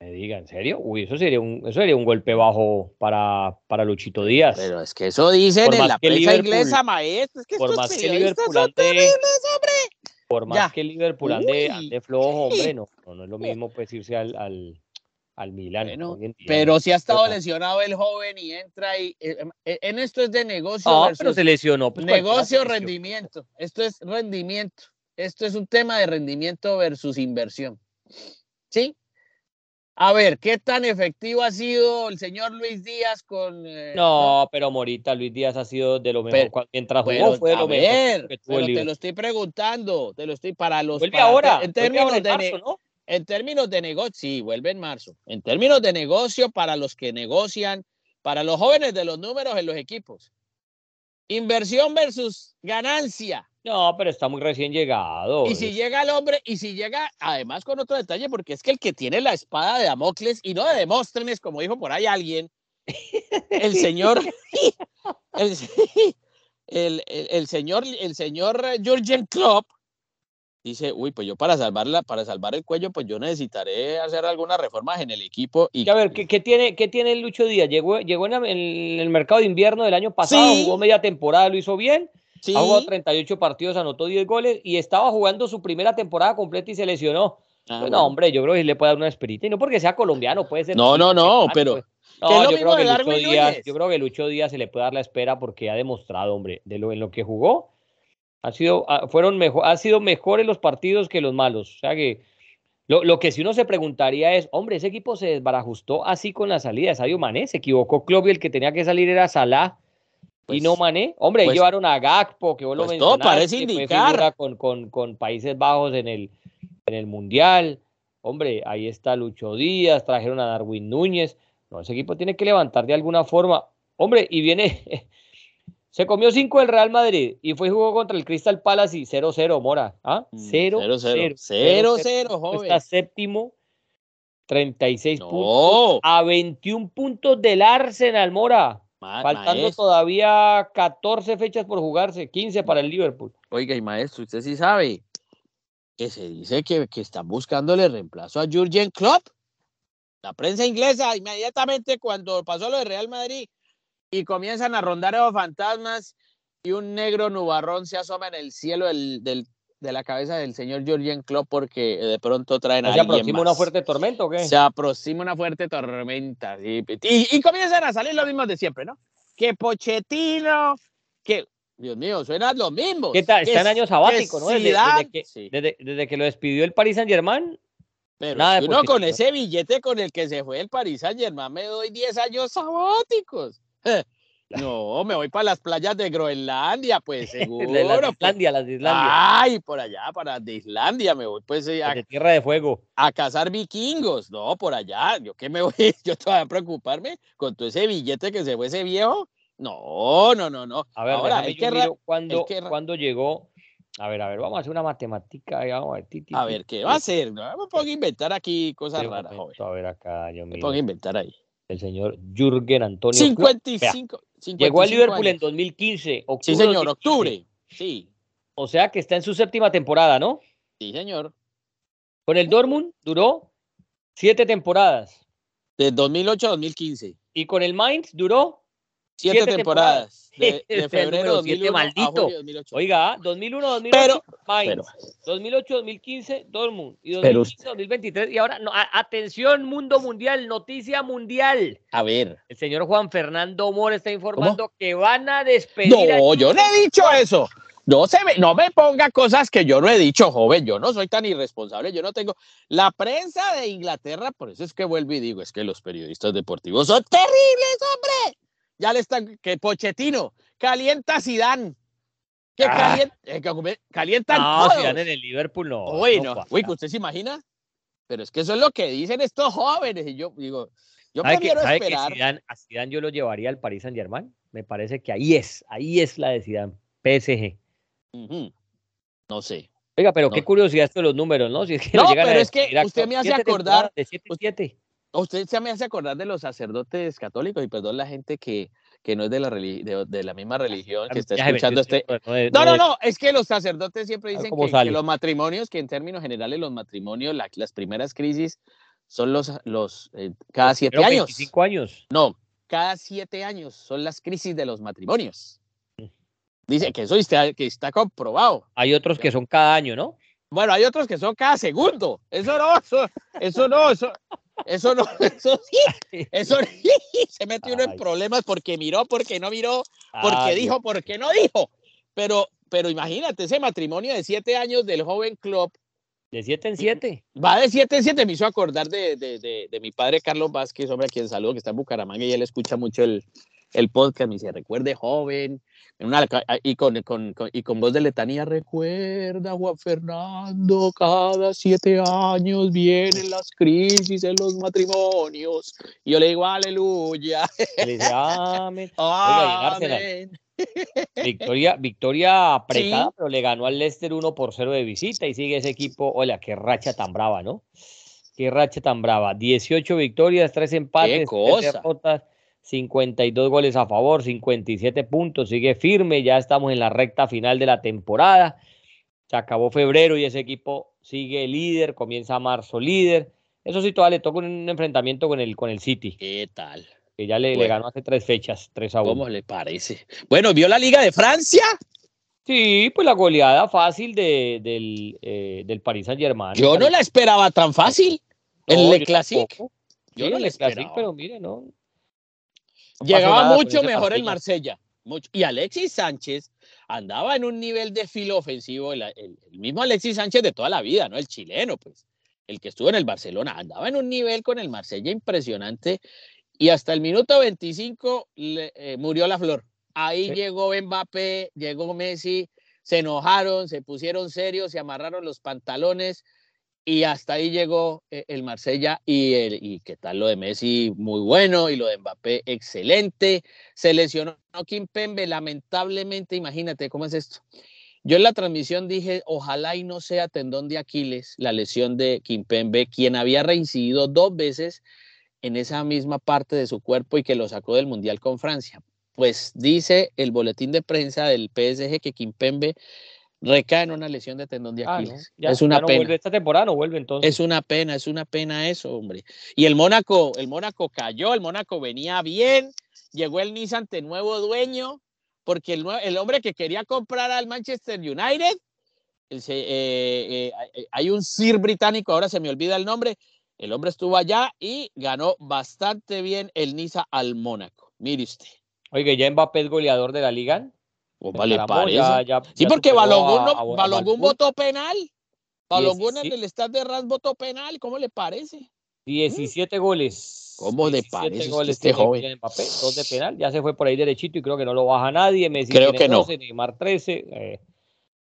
Me diga, ¿en serio? Uy, eso sería un, eso sería un golpe bajo para, para Luchito Díaz. Pero es que eso dicen en la prensa inglesa, maestro. Es que por más que Liverpool ande, Por más que Liverpool ande, flojo, hombre, no, no, es lo mismo pues irse al, al, al Milan. pero si ha estado lesionado el joven y entra y eh, em, eh, en esto es de negocio. No, pero se lesionó. Pues, negocio, rendimiento. Esto es rendimiento. Esto es un tema de rendimiento versus inversión. ¿Sí? A ver, ¿qué tan efectivo ha sido el señor Luis Díaz con... Eh, no, pero Morita, Luis Díaz ha sido de lo mejor. mientras jugó fue de lo mejor. pero te lo estoy preguntando, te lo estoy para los... Vuelve ahora, en términos de En términos de negocio, sí, vuelve en marzo. En términos de negocio, para los que negocian, para los jóvenes de los números en los equipos. Inversión versus ganancia. No, pero está muy recién llegado. Y si llega el hombre, y si llega, además con otro detalle, porque es que el que tiene la espada de Damocles, y no de Demóstenes, como dijo por ahí alguien, el señor, el, el, señor, el señor Jürgen Klopp, dice, uy, pues yo para salvarla, para salvar el cuello, pues yo necesitaré hacer algunas reformas en el equipo. Y, a ver, ¿qué, tiene, qué tiene Lucho Díaz? Llegó, llegó en, el mercado de invierno del año pasado, jugó media temporada, lo hizo bien ha jugado 38 partidos, anotó 10 goles y estaba jugando su primera temporada completa y se lesionó. Ah, pues no, hombre, yo creo que le puede dar una esperita y no porque sea colombiano, puede ser. No, no, no, pero. Pues. No, yo, creo que Lucho Díaz, yo creo que Lucho Díaz se le puede dar la espera porque ha demostrado, hombre, de lo en lo que jugó, ha sido, ah, fueron mejor, ha sido mejores los partidos que los malos. O sea que lo, lo, que si uno se preguntaría es, hombre, ese equipo se desbarajustó así con la salida de Sadio Mané, se equivocó Klopp y el que tenía que salir era Salah y no pues, Mané. Hombre, pues llevaron a Gakpo, que vos lo pues Todo parece indicar. Con, con, con, Países Bajos en el, en el Mundial. Hombre, ahí está Lucho Díaz, trajeron a Darwin Núñez. No, ese equipo tiene que levantar de alguna forma. Hombre, y viene. Se comió 5 del Real Madrid y fue y jugó contra el Crystal Palace y 0-0, Mora. ¿Ah? 0-0. 0-0, joven. Está séptimo, 36 puntos. A 21 puntos del Arsenal, Mora. Faltando todavía 14 fechas por jugarse, 15 para el Liverpool. Oiga, y maestro, usted sí sabe que se dice que, que están buscándole reemplazo a Jurgen Klopp. La prensa inglesa, inmediatamente cuando pasó lo de Real Madrid y comienzan a rondar esos fantasmas y un negro nubarrón se asoma en el cielo del, del, de la cabeza del señor Jurgen Klopp porque de pronto traen a ¿Se aproxima una fuerte tormenta o qué? Se aproxima una fuerte tormenta. Y, y, comienzan a salir los mismos de siempre, ¿no? Que Pochettino, que Dios mío, suenan los mismos. ¿Qué tal? Está en año sabático, ¿no? Desde, que, desde, que, lo despidió el Paris Saint Germain. Pero nada uno con ese billete con el que se fue el Paris Saint Germain me doy 10 años sabáticos. No, me voy para las playas de Groenlandia, pues seguro. de las pues. Islandia, las de Islandia. Ay, por allá, para de Islandia, me voy pues a, de Tierra de Fuego. A cazar vikingos, no, por allá. Yo qué me voy, yo todavía a preocuparme con todo ese billete que se fue ese viejo. No, no, no, no. A ver, Ahora, hay que cuando, cuando llegó. A ver, a ver, vamos a hacer una matemática. Vamos a ver, a ver ¿qué va a hacer? No me pongo a inventar aquí cosas raras, joven. A ver, acá, yo Me pongo a inventar ahí. El señor Jürgen Antonio. 55. llegó al Liverpool en 2015. Octubre, sí, señor, octubre. Sí. O sea que está en su séptima temporada, ¿no? Sí, señor. Con el Dortmund duró siete temporadas. De 2008 a 2015. Y con el Mainz duró Siete, temporadas. De, febrero de maldito. Oiga, 2001, 2008, Mainz. 2008, 2015, Dortmund. Y 2015, 2023. Y ahora, no, atención, mundo mundial, noticia mundial. A ver. El señor Juan Fernando Mora está informando que van a despedir. No, yo no he dicho eso. No, se me, no me ponga cosas que yo no he dicho, joven. Yo no soy tan irresponsable. Yo no tengo. La prensa de Inglaterra, por eso es que vuelvo y digo, es que los periodistas deportivos son terribles, hombre ya le están, que Pochettino, calienta a Zidane. Que ah. calienta, eh, calientan no, Zidane en el Liverpool no. Uy, no, uy, ¿usted se imagina? Pero es que eso es lo que dicen estos jóvenes. Y yo digo, yo prefiero que, esperar. Que Zidane, a Zidane yo lo llevaría al Paris Saint Germain. Me parece que ahí es, ahí es la de Zidane, PSG. No sé. Oiga, pero qué curiosidad esto de los números, ¿no? Si es que no, pero es que usted me hace acordar. De 7 7 usted se me hace acordar de los sacerdotes católicos y perdón la gente que, que no es de la, de, la misma religión que está escuchando este. No, no, no, es que los sacerdotes siempre dicen que, los matrimonios, que en términos generales los matrimonios, las primeras crisis son los, los eh, cada siete años. 25 años. No, cada siete años son las crisis de los matrimonios. Mm. Dice que eso está, que está comprobado. Hay otros que son cada año, ¿no? Bueno, hay otros que son cada segundo. Eso no, eso, eso no, eso, eso no, eso sí, eso se mete uno en problemas porque miró, porque no miró, porque dijo, porque no dijo. Pero, pero imagínate ese matrimonio de siete años del joven club. De siete en siete. Va de siete en siete. Me hizo acordar de, de, de, de mi padre Carlos Vázquez, hombre, a quien saludo, que está en Bucaramanga y él escucha mucho el, el podcast. Me dice, recuerde joven, y, con, con, y con voz de letanía, recuerda Juan Fernando, cada siete años vienen las crisis en los matrimonios. Y yo le digo, aleluya. amén. Victoria, victoria apretada, pero le ganó al Leicester 1 por 0 de visita y sigue ese equipo. Hola, qué racha tan brava, ¿no? Qué racha tan brava. 18 victorias, 3 empates, 3 derrotas 52 goles a favor, 57 puntos, sigue firme, ya estamos en la recta final de la temporada. Se acabó febrero y ese equipo sigue líder, comienza marzo líder. Eso sí, todavía le toca un enfrentamiento con el, con el City. ¿Qué tal? Que ya le, le ganó hace tres fechas, tres a 1. ¿Cómo le parece? Bueno, ¿vio la Liga de Francia? Sí, pues la goleada fácil de, del, eh, del Paris Saint Germain. Yo no la esperaba tan fácil. el Le Classique. Yo no la esperaba. pero mire, no. Llegaba mucho mejor el Marsella. Mucho. Y Alexis Sánchez andaba en un nivel de filo ofensivo, el, mismo Alexis Sánchez de toda la vida, ¿no? El chileno, pues, el que estuvo en el Barcelona, andaba en un nivel con el Marsella impresionante y hasta el minuto 25 eh, murió la flor. Ahí llegó Mbappé, llegó Messi, se enojaron, se pusieron serios, se amarraron los pantalones y hasta ahí llegó eh, el Marsella y, el, y qué tal lo de Messi, muy bueno, y lo de Mbappé, excelente. Se lesionó Kim Pembe, lamentablemente, imagínate cómo es esto. Yo en la transmisión dije, ojalá y no sea tendón de Aquiles la lesión de Kim Pembe, quien había reincidido dos veces en esa misma parte de su cuerpo y que lo sacó del Mundial con Francia. Pues dice el boletín de prensa del PSG que Kim Pembe recae en una lesión de tendón de ah, Aquiles. es una pena. Vuelve esta temporada, no vuelve entonces. Es una pena, es una pena eso, hombre. Y el Mónaco, el Mónaco cayó, el Mónaco venía bien, llegó el Nissan ante nuevo dueño, porque el, el hombre que quería comprar al Manchester United, eh, eh, hay un Sir británico, ahora se me olvida el nombre, el hombre estuvo allá y ganó bastante bien el Niza al Mónaco. Mire usted. Oiga, ¿ya Mbappé es goleador de la liga? Vale, sí, porque Balongún, votó penal. Balongún en el estado de Rams votó penal. ¿Cómo le parece? 17 goles. ¿Cómo le parece goles este joven? Mbappé, dos de penal. Ya se fue por ahí derechito y creo que no lo baja nadie. Messi creo que 12, no. Neymar 13. Eh.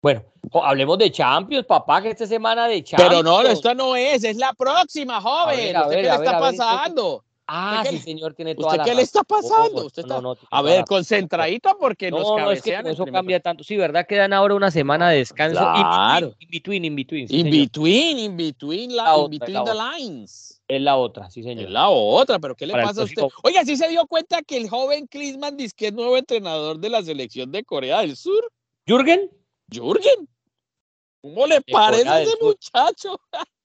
Bueno, hablemos de Champions, papá, que esta semana de Champions. Pero no, esta no es, es la próxima, joven. A ver, ¿Qué le está pasando? Ah, sí, señor, tiene toda ¿Usted qué le está pasando? Usted está... a ver, concentradito porque no, nos no, es que eso cambia tanto. Sí, ¿verdad? Quedan ahora una semana de descanso. Claro. In between, in between. in between, in between, la, in between the lines. Es la otra, sí, señor. Es la otra, pero ¿qué le pasa a usted? Oiga, ¿sí se dio cuenta que el joven Klinsmann dice que es nuevo entrenador de la selección de Corea del Sur? ¿Jürgen? ¿Jürgen? ¿Cómo le parece ese muchacho?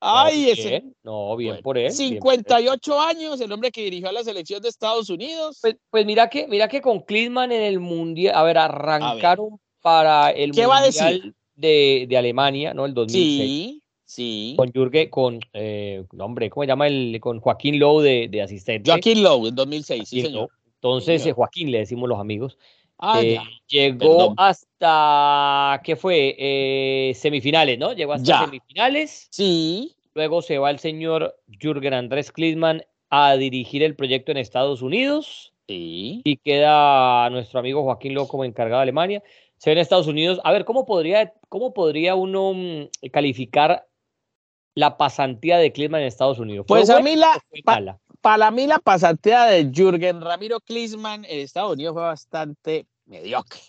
Ay, ese. No, bien por él. 58 años, el hombre que dirigió a la selección de Estados Unidos. Pues, pues mira que, mira que con Klinsmann en el mundial, a ver, arrancaron para el mundial De, de, Alemania, ¿no? El 2006. Sí, sí. Con Jürgen, con, eh, hombre, ¿cómo se llama? El, con Joaquín Lowe de, de asistente. Joaquín Lowe, en 2006, sí, señor. Entonces, eh, Joaquín le decimos los amigos. Ah, eh, llegó hasta, ¿qué fue? Eh, semifinales, ¿no? Llegó hasta semifinales. Sí. Luego se va el señor Jürgen Andrés Klinsmann a dirigir el proyecto en Estados Unidos. Sí. Y queda nuestro amigo Joaquín Loco como encargado de Alemania. Se ve en Estados Unidos. A ver, ¿cómo podría, cómo podría uno mm, calificar la pasantía de Klinsmann en Estados Unidos? Pues a mí la, para mí la pasantía de Jürgen Ramiro Klinsmann en Estados Unidos fue bastante mediocre.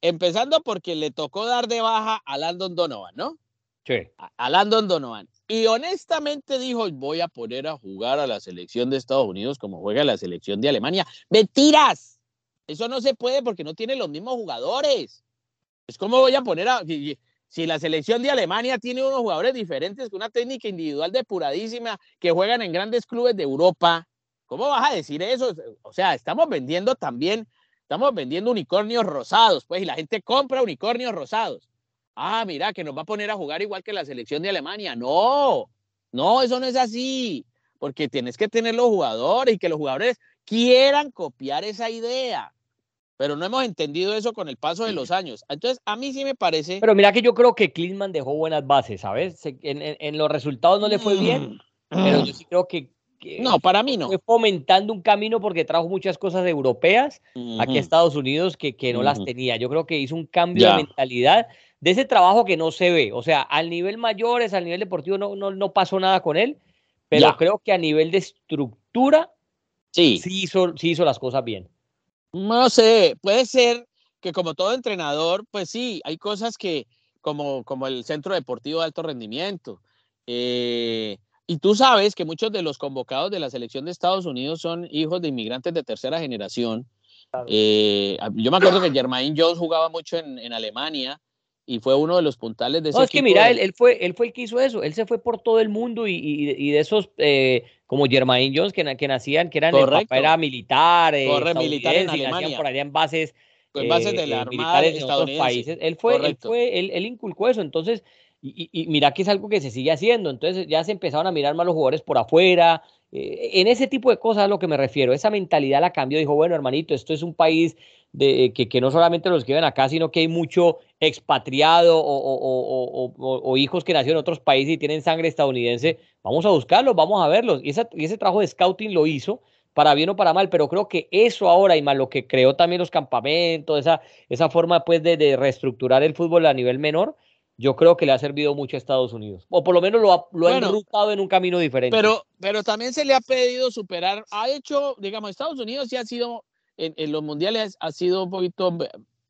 Empezando porque le tocó dar de baja a Landon Donovan, ¿no? Sí. A, Landon Donovan. Y honestamente dijo, voy a poner a jugar a la selección de Estados Unidos como juega la selección de Alemania. ¡Mentiras! Eso no se puede porque no tiene los mismos jugadores. Es como voy a poner a... Si la selección de Alemania tiene unos jugadores diferentes con una técnica individual depuradísima que juegan en grandes clubes de Europa, ¿cómo vas a decir eso? O sea, estamos vendiendo también, estamos vendiendo unicornios rosados, pues, y la gente compra unicornios rosados. Ah, mira, que nos va a poner a jugar igual que la selección de Alemania. No, no, eso no es así, porque tienes que tener los jugadores y que los jugadores quieran copiar esa idea pero no hemos entendido eso con el paso de los años. Entonces, a mí sí me parece... Pero mira que yo creo que Klinsmann dejó buenas bases, ¿sabes? En, los resultados no le fue bien, mm. pero yo sí creo que... no, para mí no. Fue fomentando un camino porque trajo muchas cosas europeas aquí a Estados Unidos que, que no las tenía. Yo creo que hizo un cambio de mentalidad de ese trabajo que no se ve. O sea, al nivel mayores, al nivel deportivo, no, no, no pasó nada con él, pero creo que a nivel de estructura, sí. Sí, hizo, sí hizo las cosas bien. No sé, puede ser que como todo entrenador, pues sí, hay cosas que, como, como el Centro Deportivo de Alto Rendimiento, eh, y tú sabes que muchos de los convocados de la selección de Estados Unidos son hijos de inmigrantes de tercera generación. Eh, yo me acuerdo que Germain Jones jugaba mucho en, en Alemania y fue uno de los puntales de ese No, es que mira, él, él, fue, él fue el que hizo eso, él se fue por todo el mundo y, y, de esos, eh, como Germain Jones, que, que, nacían, que eran, el papá era militar, eh, Corre, militar en Alemania. por allá en bases, en bases de la eh, en otros países. Él fue, él fue, él, él, inculcó eso, entonces, y, y, mira que es algo que se sigue haciendo, entonces ya se empezaron a mirar más los jugadores por afuera, en ese tipo de cosas a lo que me refiero, esa mentalidad la cambió, dijo, bueno, hermanito, esto es un país de, que, no solamente los que viven acá, sino que hay mucho expatriado o, hijos que nacieron en otros países y tienen sangre estadounidense, vamos a buscarlos, vamos a verlos. Y, y ese trabajo de scouting lo hizo para bien o para mal, pero creo que eso ahora y más lo que creó también los campamentos, esa, esa forma pues de reestructurar el fútbol a nivel menor, yo creo que le ha servido mucho a Estados Unidos. O por lo menos lo ha, lo ha enrutado en un camino diferente. Pero, pero también se le ha pedido superar. Ha hecho, digamos, Estados Unidos sí ha sido, en, en los mundiales, ha sido un poquito,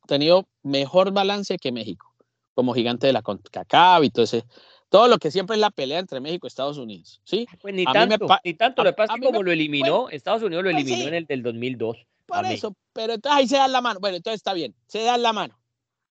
tenido mejor balance que México, como gigante de la CONCACAF y todo ese todo lo que siempre es la pelea entre México y Estados Unidos, ¿sí? Pues ni, tanto, ni tanto, lo que pasa es que como lo eliminó, Estados Unidos lo pues eliminó en el del 2002. Por eso, pero entonces ahí se dan la mano. Bueno, entonces está bien, se dan la mano.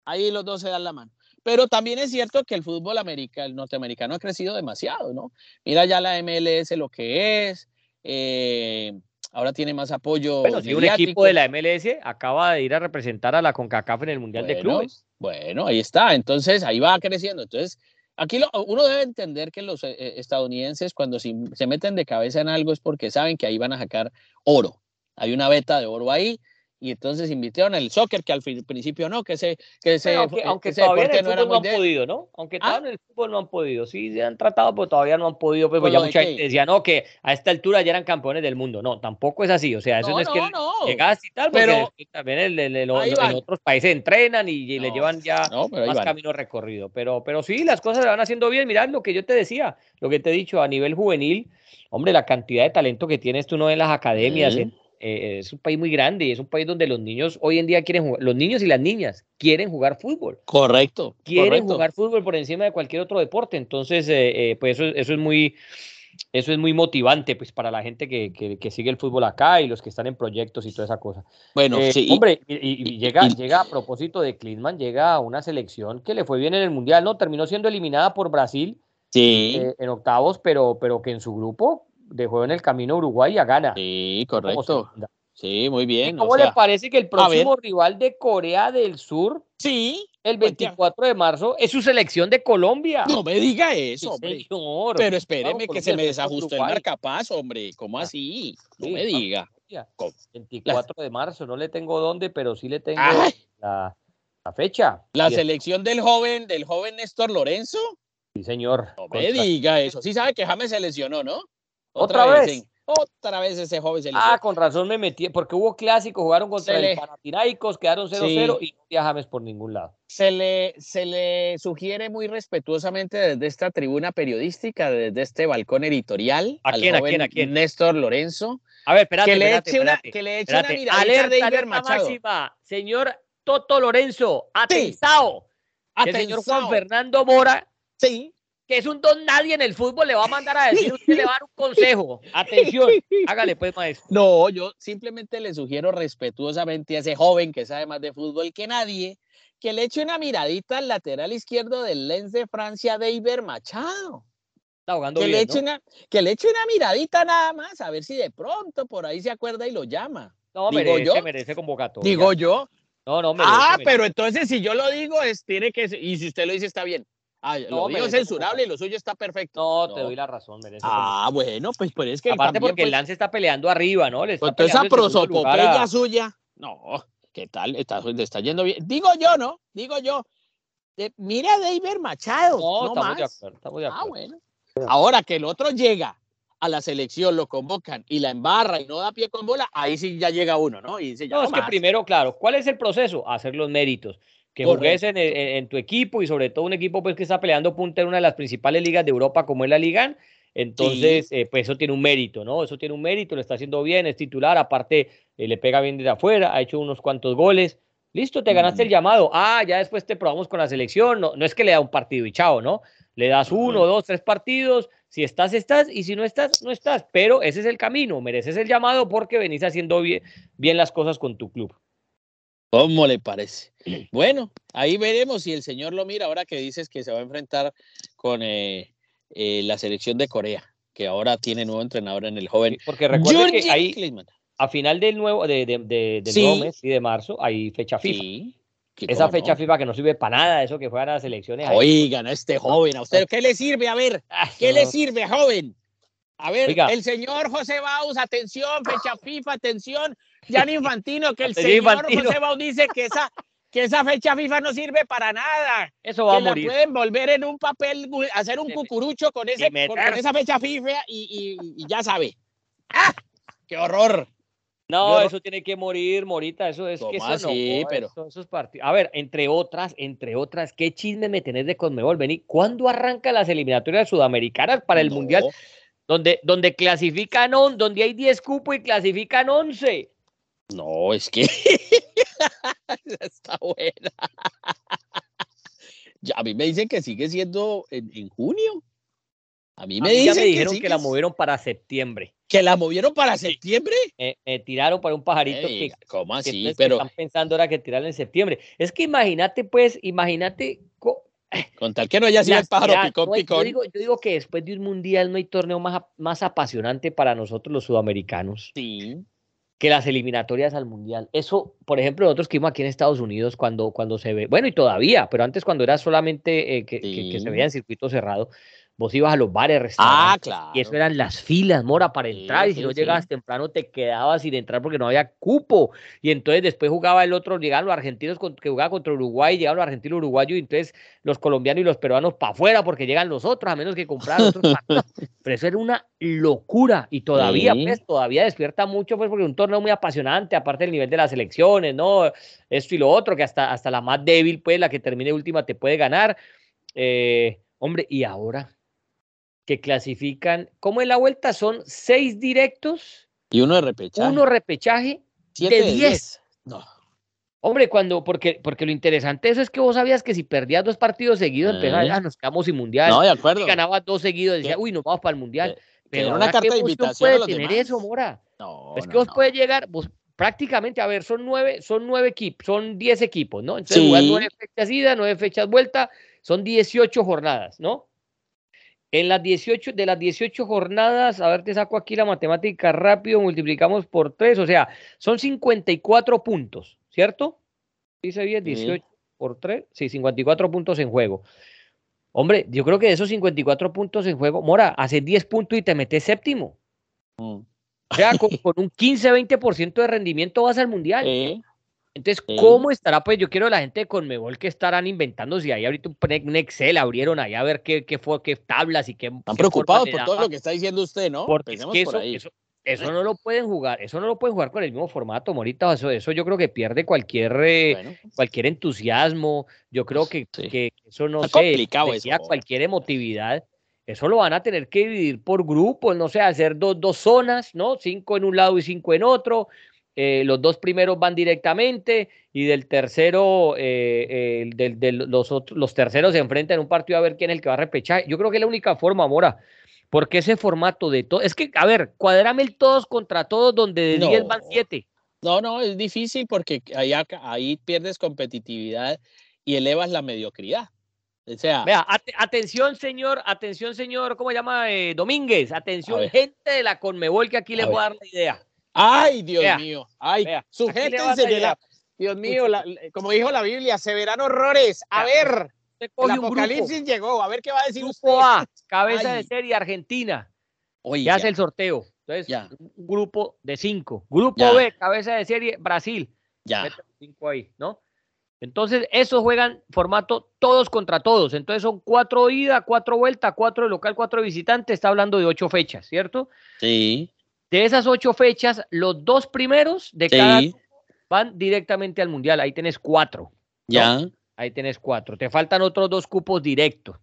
Ahí los dos se dan la mano. Pero también es cierto que el fútbol americano, el norteamericano ha crecido demasiado, ¿no? Mira ya la MLS lo que es, eh, ahora tiene más apoyo. Bueno, si un equipo de la MLS acaba de ir a representar a la CONCACAF en el Mundial de Clubes. Bueno, ahí está, entonces ahí va creciendo. Entonces, Aquí uno debe entender que los eh, eh, estadounidenses cuando se, meten de cabeza en algo es porque saben que ahí van a sacar oro. Hay una beta de oro ahí y entonces invitaron al soccer que al principio no, que se que se aunque, todavía en el fútbol no, han podido, ¿no? Aunque ¿Ah? todavía en el fútbol no han podido, sí se han tratado, pero todavía no han podido, pues, pues ya mucha gente decía, no, que a esta altura ya eran campeones del mundo. No, tampoco es así, o sea, eso no, es que llegas y tal, pero también el, en otros países entrenan y, le llevan ya más camino recorrido, pero pero sí, las cosas se van haciendo bien, mirad lo que yo te decía, lo que te he dicho a nivel juvenil, hombre, la cantidad de talento que tienes tú no en las academias, eh, es un país muy grande y es un país donde los niños hoy en día quieren jugar, los niños y las niñas quieren jugar fútbol. Correcto. Quieren jugar fútbol por encima de cualquier otro deporte. Entonces, eh, eh, pues eso, eso es muy, eso es muy motivante pues para la gente que, que, sigue el fútbol acá y los que están en proyectos y toda esa cosa. Bueno, sí, hombre, y, llega, llega a propósito de Klinsmann, llega a una selección que le fue bien en el Mundial, ¿no? Terminó siendo eliminada por Brasil sí. en octavos, pero, pero que en su grupo dejó en el camino Uruguay a gana. Sí, correcto. Sí, muy bien. ¿Cómo le parece que el próximo rival de Corea del Sur, sí, el 24 de marzo, es su selección de Colombia? No me diga eso, hombre. Pero espéreme que se me desajustó el marcapaz, hombre. ¿Cómo ah, así? No me diga. 24 de marzo, no le tengo dónde, pero sí le tengo la, fecha. La selección del joven, del joven Néstor Lorenzo. Sí, señor. No me diga eso. Sí sabe que James se lesionó, ¿no? ¿Otra, vez? Otra vez ese joven se Ah, con razón me metí, porque hubo clásico, jugaron contra el Panathinaikos, quedaron 0-0 y no James por ningún lado. Se le, se le sugiere muy respetuosamente desde esta tribuna periodística, desde este balcón editorial, ¿A quién, joven ¿a quién, Néstor Lorenzo, a ver, espérate, que, le eche una, que le eche una miradita a David Machado. Máxima, señor Toto Lorenzo, atentado. Sí. El señor Juan Fernando Mora sí que es un don nadie en el fútbol, le va a mandar a decir, usted le va a dar un consejo. Atención, hágale pues, maestro. No, yo simplemente le sugiero respetuosamente a ese joven que sabe más de fútbol que nadie, que le eche una miradita al lateral izquierdo del Lens de Francia, David Machado. Está jugando que, bien, le eche una, que le eche una miradita nada más, a ver si de pronto por ahí se acuerda y lo llama. No, digo merece, yo, merece convocatoria. Digo yo. No, no, merece, Ah, pero entonces si yo lo digo, es, tiene que, y si usted lo dice, está bien. Ah, lo mío es censurable y lo suyo está perfecto. No, te doy la razón, merece. Ah, bueno, pues, pues es que. Aparte, porque el pues Lance está peleando arriba, ¿no? Le está esa prosopopeya suya. No, ¿qué tal? Está, está yendo bien. Digo yo, ¿no? Digo yo. Eh, mira a David Machado. No, no más. De acuerdo, estamos de ah, acuerdo. Ah, bueno. Ahora que el otro llega a la selección, lo convocan y la embarra y no da pie con bola, ahí sí ya llega uno, ¿no? Y dice, ya no, es que primero, claro, ¿cuál es el proceso? Hacer los méritos que jugues en, tu equipo y sobre todo un equipo pues que está peleando punta en una de las principales ligas de Europa como es la Liga. Entonces, eh, pues eso tiene un mérito, ¿no? Eso tiene un mérito, lo está haciendo bien, es titular, aparte eh, le pega bien desde afuera, ha hecho unos cuantos goles. Listo, te ganaste el llamado. Ah, ya después te probamos con la selección. No, no es que le da un partido y chao, ¿no? Le das uno, dos, tres partidos. Si estás, estás. Y si no estás, no estás. Pero ese es el camino. Mereces el llamado porque venís haciendo bien, bien las cosas con tu club. ¿Cómo le parece? Bueno, ahí veremos si el señor lo mira ahora que dices que se va a enfrentar con eh, eh, la selección de Corea, que ahora tiene nuevo entrenador en el joven. Porque recuerda que ahí, a final del nuevo, de, de, del nuevo mes y de marzo, hay fecha FIFA. Esa fecha FIFA que no sirve para nada, eso que fueran a las elecciones. Oigan, a este joven, ¿a usted qué le sirve? A ver, ah, ¿qué le sirve, joven? A ver, el señor José Baus, atención, fecha FIFA, atención. Jan Infantino, que el señor José Baus dice que esa, que esa fecha FIFA no sirve para nada. Eso va a morir. La pueden volver en un papel, hacer un cucurucho con, ese, con, esa fecha FIFA y, y, y ya sabe. ¡Ah! ¡Qué horror! No, eso tiene que morir, Morita, eso es que eso no, pero... esos partidos. A ver, entre otras, entre otras, ¿qué chisme me tenés de Conmebol? Vení, ¿cuándo arranca las eliminatorias sudamericanas para el Mundial? Donde, donde clasifican, on, donde hay 10 cupos y clasifican 11. No, es que está buena. a mí me dicen que sigue siendo en, junio. A mí me, dicen me dijeron que, la movieron para septiembre. ¿Que la movieron para septiembre? Me, tiraron para un pajarito que, ¿Cómo así? Pero están pensando ahora que tirarla en septiembre. Es que imagínate, pues, imagínate. Con tal que no haya sido el pájaro picón, picón. Yo digo, yo digo, que después de un mundial no hay torneo más, más apasionante para nosotros los sudamericanos. Sí que las eliminatorias al mundial. Eso, por ejemplo, nosotros que vimos aquí en Estados Unidos cuando, cuando se ve, bueno, y todavía, pero antes cuando era solamente eh, que, que, se veía en circuito cerrado, vos ibas a los bares, restaurantes. Ah, claro. Y eso eran las filas, Mora, para entrar. y si no llegabas temprano, te quedabas sin entrar porque no había cupo. Y entonces después jugaba el otro, llegaban los argentinos que jugaban contra Uruguay, llegaban los argentinos uruguayos, y entonces los colombianos y los peruanos para afuera porque llegan los otros, a menos que compraran otros Pero eso era una locura. Y todavía, pues, todavía despierta mucho, pues, porque es un torneo muy apasionante, aparte del nivel de las elecciones, ¿no? Esto y lo otro, que hasta, hasta la más débil, pues, la que termine última, te puede ganar. Eh, hombre, y ahora que clasifican, ¿cómo es la vuelta? Son seis directos. Y uno de repechaje. Uno repechaje de diez. No. Hombre, cuando, porque, porque lo interesante eso es que vos sabías que si perdías dos partidos seguidos, empezaba, ah, nos quedamos sin mundial. No, de acuerdo. Si ganabas dos seguidos, decía, uy, nos vamos para el mundial. Pero una carta de invitación puede tener eso, Mora. No, es que vos puedes llegar, vos prácticamente, a ver, son nueve, son nueve equipos, son diez equipos, ¿no? Entonces, nueve fechas ida, nueve fechas vuelta, son dieciocho jornadas, ¿no? En las 18, de las 18 jornadas, a ver, te saco aquí la matemática rápido, multiplicamos por 3, o sea, son 54 puntos, ¿cierto? Dice bien, 18 por 3, sí, 54 puntos en juego. Hombre, yo creo que de esos 54 puntos en juego, Mora, haces 10 puntos y te metes séptimo. Mm. O sea, con, un 15-20% de rendimiento vas al mundial. Entonces, ¿cómo estará? Pues yo quiero la gente de Conmebol que estarán inventando. Si ahí ahorita un Excel abrieron ahí a ver qué, qué, fue, qué tablas y qué. Están preocupados por todo lo que está diciendo usted, ¿no? Porque eso, eso, no lo pueden jugar, eso no lo pueden jugar con el mismo formato, Morita. Eso, eso yo creo que pierde cualquier, eh, cualquier entusiasmo. Yo creo que, que eso no está sé, complicado eso. cualquier emotividad. Eso lo van a tener que dividir por grupos, no sé, hacer dos, dos zonas, ¿no? Cinco en un lado y cinco en otro eh, los dos primeros van directamente y del tercero, eh, los, los terceros se enfrentan en un partido a ver quién es el que va a repechar. Yo creo que es la única forma, Mora, porque ese formato de todo, es que, a ver, cuadrame el todos contra todos donde de 10 van 7. No, no, es difícil porque ahí, ahí pierdes competitividad y elevas la mediocridad. O sea, Vea, atención, señor, atención, señor, ¿cómo se llama? Eh, Domínguez, atención, gente de la Conmebol, que aquí les voy a dar la idea. Ay, Dios mío. Ay, sujétense Dios mío, como dijo la Biblia, se verán horrores. A ver, el apocalipsis llegó. A ver qué va a decir grupo usted. A, cabeza de serie Argentina. Oye, ya hace el sorteo. Entonces, ya. un grupo de cinco. Grupo B, cabeza de serie Brasil. Ya. Cinco ahí, ¿no? Entonces, esos juegan formato todos contra todos. Entonces, son cuatro ida, cuatro vuelta, cuatro de local, cuatro de visitante. Está hablando de ocho fechas, ¿cierto? Sí. De esas ocho fechas, los dos primeros de cada van directamente al Mundial. Ahí tenés cuatro. Ya. Ahí tenés cuatro. Te faltan otros dos cupos directos.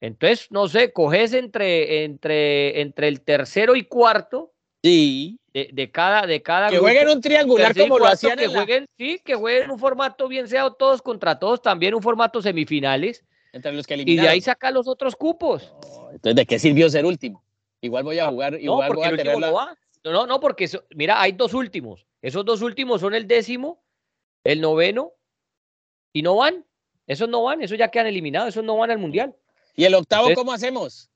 Entonces, no sé, coges entre, entre, entre el tercero y cuarto. Sí. De, cada, de cada Que jueguen un triangular como lo hacían que jueguen, Sí, que jueguen un formato bien sea todos contra todos, también un formato semifinales. Entre los que Y de ahí saca los otros cupos. entonces, ¿de qué sirvió ser último? Igual voy a jugar, igual no, voy a tener no, va. no, no, porque mira, hay dos últimos. Esos dos últimos son el décimo, el noveno, y no van. Esos no van, esos ya quedan eliminados, esos no van al mundial. ¿Y el octavo cómo hacemos?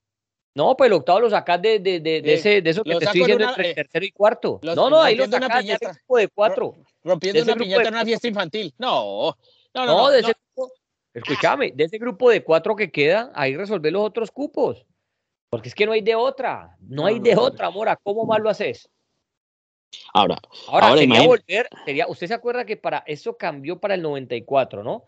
No, pues el octavo lo sacas de, de, de, de ese, de eso que te estoy diciendo entre el eh, tercero y cuarto. no, no, ahí lo sacas de grupo de cuatro. Rompiendo una piñata en una fiesta infantil. No, no, no. no, de ese grupo, escúchame, de ese grupo de cuatro que queda, ahí resolver los otros cupos. Porque es que no hay de otra, no, hay de otra, Mora. ¿Cómo más lo haces? Ahora, ahora, sería volver, sería, usted se acuerda que para eso cambió para el 94, ¿no?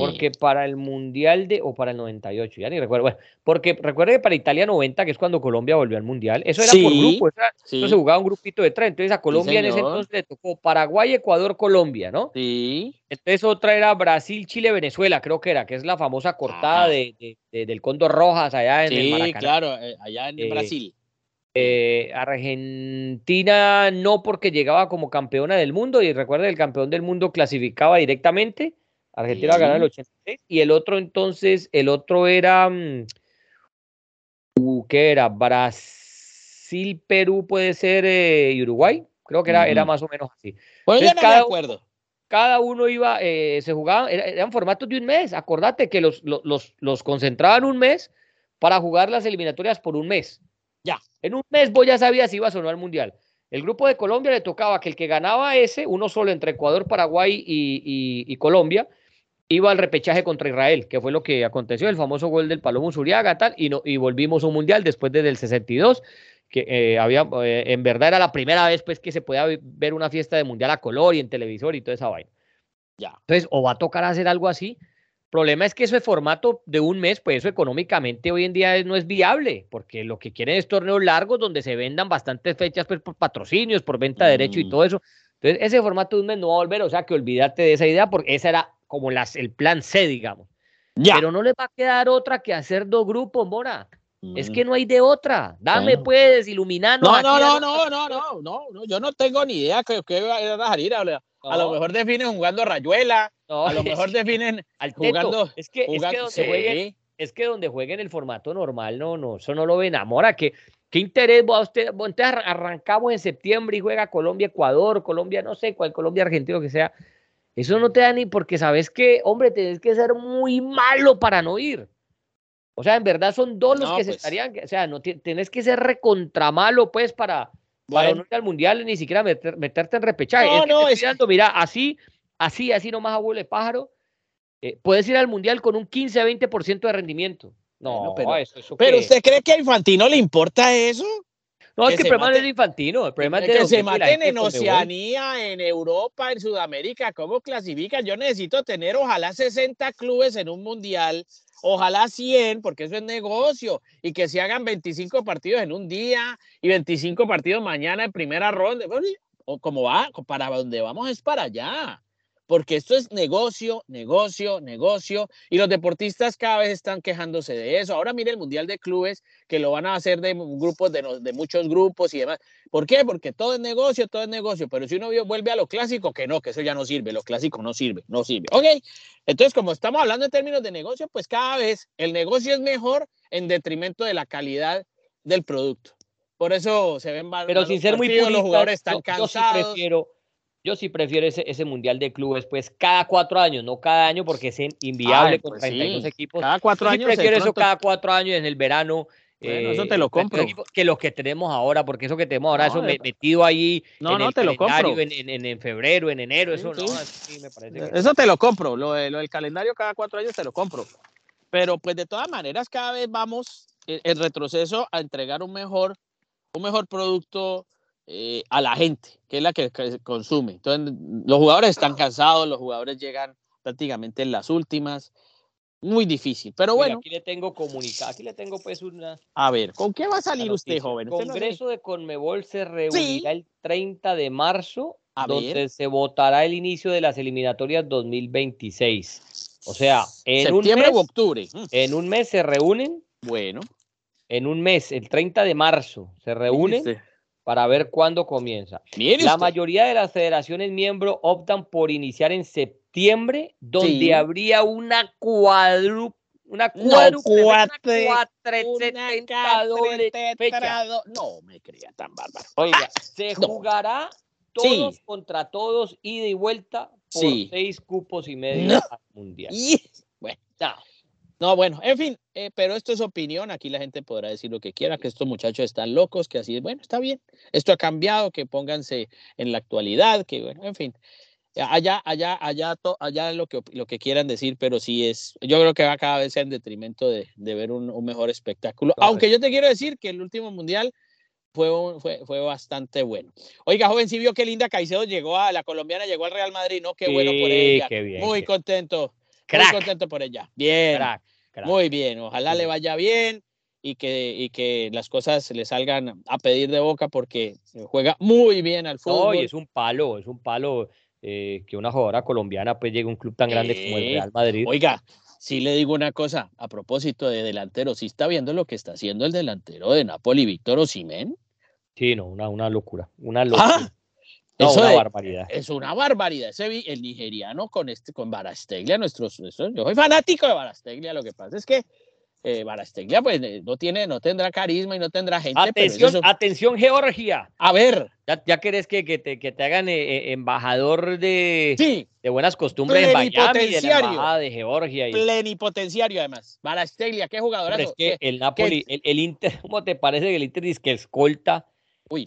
Porque para el Mundial de, o para el 98, ya ni recuerdo, bueno, porque recuerde que para Italia 90, que es cuando Colombia volvió al Mundial, eso era por grupo, eso se jugaba un grupito de tres, entonces a Colombia en ese entonces le tocó Paraguay, Ecuador, Colombia, ¿no? Sí. Entonces otra era Brasil, Chile, Venezuela, creo que era, que es la famosa cortada de, del Condor Rojas allá en el Maracaná. Sí, claro, eh, allá en eh, Brasil. Eh, Argentina no porque llegaba como campeona del mundo y recuerde el campeón del mundo clasificaba directamente Argentina ganó el 86 y el otro entonces, el otro era, mm, uh, ¿qué era? Brasil, Perú puede ser eh, y Uruguay, creo que era, era más o menos así. Bueno, ya no cada, me acuerdo. Cada uno iba, eh, se jugaba, eran formatos de un mes, acordate que los, los, los, concentraban un mes para jugar las eliminatorias por un mes. Ya, en un mes vos ya sabías si ibas o no al Mundial. El grupo de Colombia le tocaba que el que ganaba ese, uno solo entre Ecuador, Paraguay y Colombia, iba al repechaje contra Israel, que fue lo que aconteció, el famoso gol del Palomo Zuriaga, tal, y, no, y volvimos a un mundial después desde el 62, que eh, había, eh, en verdad era la primera vez pues que se podía ver una fiesta de mundial a color y en televisor y toda esa vaina. Ya. Entonces, o va a tocar hacer algo así. Problema es que eso de formato de un mes, pues eso económicamente hoy en día no es viable, porque lo que quieren es torneos largos donde se vendan bastantes fechas pues, por patrocinios, por venta de derecho y mm. todo eso. Entonces, ese formato de un mes no va a volver, o sea que olvídate de esa idea, porque esa era como las, el plan C, digamos. Ya. Pero no le va a quedar otra que hacer dos grupos, Mora. Es que no hay de otra. Dame, pues, iluminando. No, no, no, no, no, no, no, yo no tengo ni idea que, que va a salir. A, a lo mejor definen jugando rayuela, a lo mejor definen al jugando. Es que, es que donde jueguen, es que donde jueguen el formato normal, no, no, eso no lo ven. Amora, ¿qué, qué interés va a usted? Entonces arrancamos en septiembre y juega Colombia, Ecuador, Colombia, no sé cuál, Colombia, Argentina, que sea. Eso no te da ni porque sabes que, hombre, tienes que ser muy malo para no ir. O sea, en verdad son dos los que se pues estarían, o sea, no tienes que ser recontra malo, pues, para, para no ir al mundial ni siquiera meterte en repechaje. No, no, es... mira, así, así, así nomás abuelo pájaro, eh, puedes ir al mundial con un 15-20% de rendimiento. No, pero, eso, pero ¿usted cree que a Infantino le importa eso? No, es que el problema es de Infantino. El problema es de que se maten en Oceanía, en Europa, en Sudamérica. ¿Cómo clasifican? Yo necesito tener ojalá 60 clubes en un mundial, ojalá 100, porque eso es negocio. Y que se hagan 25 partidos en un día y 25 partidos mañana en primera ronda. o como va, para donde vamos es para allá porque esto es negocio, negocio, negocio, y los deportistas cada vez están quejándose de eso. Ahora mire el Mundial de Clubes, que lo van a hacer de grupos, de, de muchos grupos y demás. ¿Por qué? Porque todo es negocio, todo es negocio, pero si uno vuelve a lo clásico, que no, que eso ya no sirve, lo clásico no sirve, no sirve. Ok, entonces como estamos hablando en términos de negocio, pues cada vez el negocio es mejor en detrimento de la calidad del producto. Por eso se ven Pero sin ser muy purista, los jugadores están cansados. prefiero yo sí prefiero ese, ese mundial de clubes, pues cada cuatro años, no cada año, porque es inviable con 32 pues equipos. Cada cuatro yo años. prefiero eso cada cuatro años en el verano. Bueno, eso te lo eh, compro. Que los que tenemos ahora, porque eso que tenemos ahora, eso metido ahí no, en no, el te lo compro. En, en, en, febrero, en enero, eso no, sí me parece que... Eso te lo compro, lo, lo, del calendario cada cuatro años te lo compro. Pero pues de todas maneras, cada vez vamos eh, en retroceso a entregar un mejor, un mejor producto eh, a la gente, que es la que, consume. Entonces, los jugadores están cansados, los jugadores llegan prácticamente en las últimas. Muy difícil, pero bueno. aquí le tengo comunicado, aquí le tengo pues una... A ver, ¿con qué va a salir usted, joven? El Congreso de Conmebol se reunirá el 30 de marzo, donde se votará el inicio de las eliminatorias 2026. O sea, en un mes, o octubre. Mm. En un mes se reúnen. Bueno. En un mes, el 30 de marzo, se reúnen para ver cuándo comienza. la mayoría de las federaciones miembros optan por iniciar en septiembre, donde habría una cuadru una cuádruple, no, No me creía tan bárbaro. Oiga, ah, se jugará todos contra todos, ida y vuelta, por seis cupos y medio mundial. Bueno, no, bueno, en fin, eh, pero esto es opinión, aquí la gente podrá decir lo que quiera, que estos muchachos están locos, que así es, bueno, está bien, esto ha cambiado, que pónganse en la actualidad, que bueno, en fin, allá, allá, allá, allá lo que, lo que quieran decir, pero sí es, yo creo que va cada vez en detrimento de, de ver un, un, mejor espectáculo, aunque yo te quiero decir que el último mundial fue, fue, fue, bastante bueno. Oiga, joven, sí vio que linda Caicedo llegó a la colombiana, llegó al Real Madrid, ¿no? Qué bueno por ella. Muy contento muy contento por ella. Bien, muy bien. Ojalá le vaya bien y que, y que las cosas le salgan a pedir de boca porque juega muy bien al fútbol. es un palo, es un palo eh, que una jugadora colombiana pues llegue a un club tan grande como el Real Madrid. Oiga, sí le digo una cosa a propósito de delantero, ¿sí está viendo lo que está haciendo el delantero de Napoli, Víctor Osimén? Sí, no, una, una locura, una locura. Es una barbaridad. Es una barbaridad. Ese, el nigeriano con este, con Barasteglia, nuestros, yo soy fanático de Barasteglia, lo que pasa es que eh, Barasteglia pues eh, no tiene, no tendrá carisma y no tendrá gente. Atención, atención Georgia. A ver. Ya, ya querés que, que, te, que te hagan eh, embajador de, sí. de buenas costumbres en Miami, de la embajada de Georgia. Y... Plenipotenciario además. Barasteglia, qué jugador. es que el Napoli, el, el, Inter, ¿cómo te parece que el Inter dice que escolta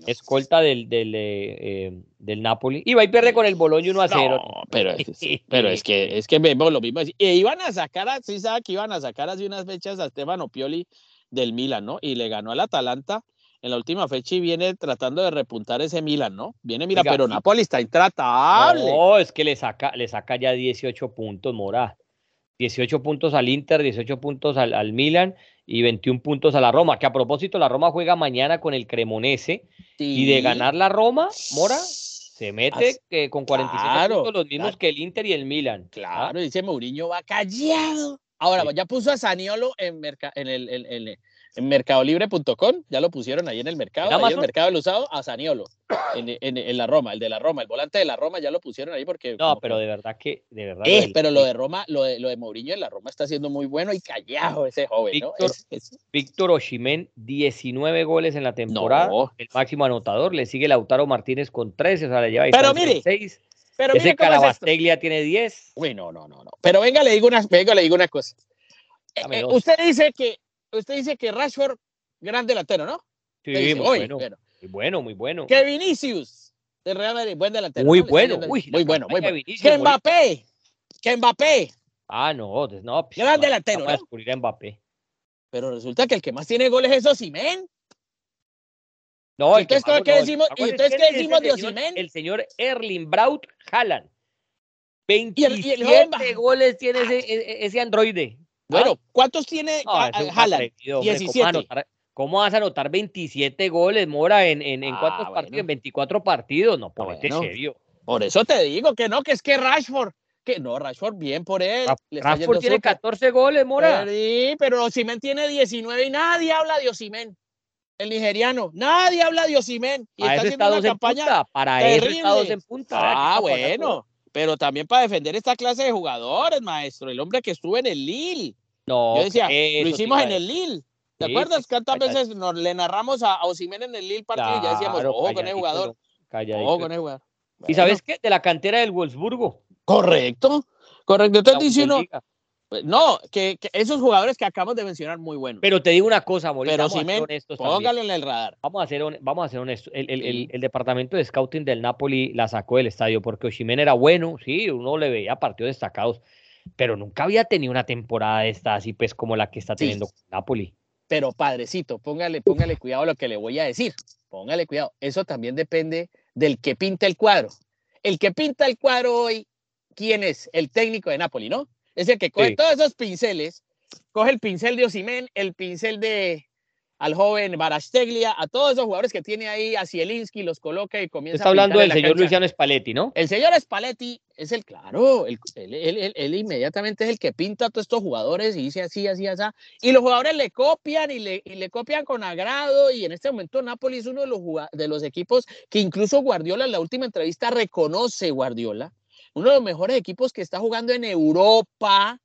escolta del, del, eh, eh, del Napoli. Y va y pierde con el Bologna 1 a 0. No, pero, es, pero es que es que vemos lo mismo. Y iban a sacar, sí sabe que iban a sacar hace unas fechas a Stefano Pioli del Milan, ¿no? Y le ganó al Atalanta en la última fecha y viene tratando de repuntar ese Milan, ¿no? Viene, mira, pero Napoli está intratable. No, es que le saca, le saca ya 18 puntos, Mora. 18 puntos al Inter, 18 puntos al, al Milan y 21 puntos a la Roma, que a propósito la Roma juega mañana con el Cremonese y de ganar la Roma, Mora se mete que con 47 puntos los mismos que el Inter y el Milan. ¿ah? Claro, dice Mourinho va callado. Ahora, ya puso a Saniolo en, en el, en mercadolibre.com, ya lo pusieron ahí en el mercado, ¿En ahí el mercado del usado, a Saniolo, en, en, la Roma, el de la Roma, el volante de la Roma, ya lo pusieron ahí porque... No, pero de verdad que, de verdad... Eh, pero lo de Roma, lo de, lo de Mourinho en la Roma está siendo muy bueno y callado ese joven, Víctor, ¿no? Es, Víctor Oshimen, 19 goles en la temporada, el máximo anotador, le sigue Lautaro Martínez con 13, o sea, le lleva pero mire, 6. Pero Ese Carabasteglia tiene 10. Uy, no, no, no, no. Pero venga, le digo una, venga, le digo una cosa. Eh, usted dice que usted dice que Rashford, gran delantero, ¿no? Sí, muy, bueno, muy bueno, muy bueno. Que Vinicius, de Real Madrid, buen delantero. Muy bueno, muy bueno, muy bueno. Que Mbappé, que Mbappé. Ah, no, no. Pues, gran delantero, ¿no? a Mbappé. Pero resulta que el que más tiene goles es Osimhen. No, ¿Y entonces, ¿qué decimos, ¿y entonces qué decimos de Osimhen? El señor Erling Braut Haaland. 27 goles tiene ese, e, e, ese androide. Bueno, ¿cuántos tiene Haaland? 17. ¿Cómo vas a anotar 27 goles, Mora, en, en, en ah, cuántos partidos? En 24 partidos. No, ponete bueno, serio. Por eso te digo que no, que es que Rashford. Que no, Rashford, bien por él. Rashford tiene 14 goles, Mora. Sí, pero Osimen tiene 19 y nadie habla de Osimen. El nigeriano. Nadie habla de Osimen. Y está haciendo una campaña. Para eso Estados en punta. Ah, bueno. Pero también para defender esta clase de jugadores, maestro. El hombre que estuvo en el Lille. No, yo decía, lo hicimos en el Lille. ¿Te acuerdas cuántas veces nos le narramos a Osimhen en el Lille partido y ya decíamos, ojo con el jugador? Ojo con el jugador. ¿Y sabes qué? De la cantera del Wolfsburgo. Correcto, correcto. Entonces diciendo, pues, no, que, esos jugadores que acabamos de mencionar muy buenos. Pero te digo una cosa, Mauricio. Pero Osimhen, póngalo en el radar. Vamos a hacer, vamos a hacer honestos. El, el, el, departamento de scouting del Napoli la sacó del estadio porque Osimhen era bueno, sí, uno le veía partidos destacados pero nunca había tenido una temporada esta así, pues como la que está teniendo Napoli. Pero padrecito, póngale, póngale cuidado a lo que le voy a decir. Póngale cuidado. Eso también depende del que pinta el cuadro. El que pinta el cuadro hoy, ¿quién es? El técnico de Napoli, ¿no? Es el que coge todos esos pinceles, coge el pincel de Osimen, el pincel de, al joven Barasteglia, a todos esos jugadores que tiene ahí, a Zielinski, los coloca y comienza Está hablando del señor Luciano Spalletti, ¿no? El señor Spalletti es el, claro, él, él, inmediatamente es el que pinta a todos estos jugadores y dice así, así, así, y los jugadores le copian y le, y le copian con agrado, y en este momento Napoli es uno de los, de los equipos que incluso Guardiola en la última entrevista reconoce Guardiola, uno de los mejores equipos que está jugando en Europa,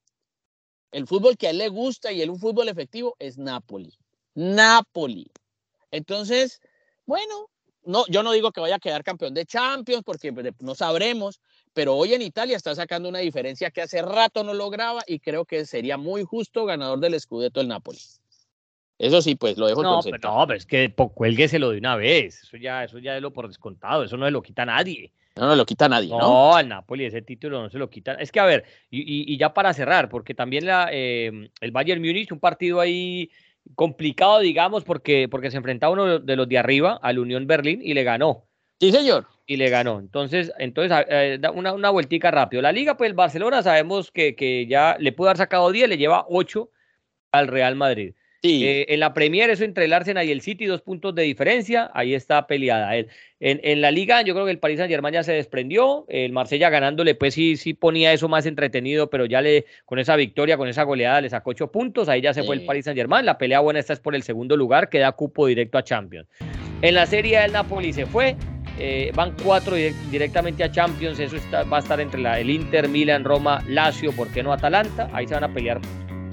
el fútbol que a él le gusta y el un fútbol efectivo es Napoli. Napoli. Entonces, bueno, no, yo no digo que vaya a quedar campeón de Champions porque pues, no sabremos, pero hoy en Italia está sacando una diferencia que hace rato no lograba y creo que sería muy justo ganador del Scudetto el Napoli. Eso sí, pues lo dejo no, pero no, pero es que cuélgueselo de una vez. Eso ya, eso ya es lo por descontado. Eso no se lo quita nadie. No, no lo quita nadie, ¿no? No, al Napoli ese título no se lo quita. Es que, a ver, y, y ya para cerrar, porque también la, eh, el Bayern Múnich, un partido ahí complicado, digamos, porque, porque se enfrentaba uno de los de arriba al Unión Berlín y le ganó. Sí, señor. Y le ganó. Entonces, entonces eh, una, una vueltica rápido. La liga, pues el Barcelona sabemos que, que ya le pudo haber sacado 10, le lleva 8 al Real Madrid. Eh, en la Premier, eso entre el Arsenal y el City, dos puntos de diferencia, ahí está peleada. En, en la Liga, yo creo que el Paris Saint Germain ya se desprendió, el Marsella ganándole, pues sí, sí ponía eso más entretenido, pero ya le, con esa victoria, con esa goleada, le sacó ocho puntos, ahí ya se fue el Paris Saint Germain, la pelea buena esta es por el segundo lugar, que da cupo directo a Champions. En la Serie del Napoli se fue, eh, van cuatro directamente a Champions, eso va a estar entre la, el Inter, Milan, Roma, Lazio, ¿por qué no Atalanta? Ahí se van a pelear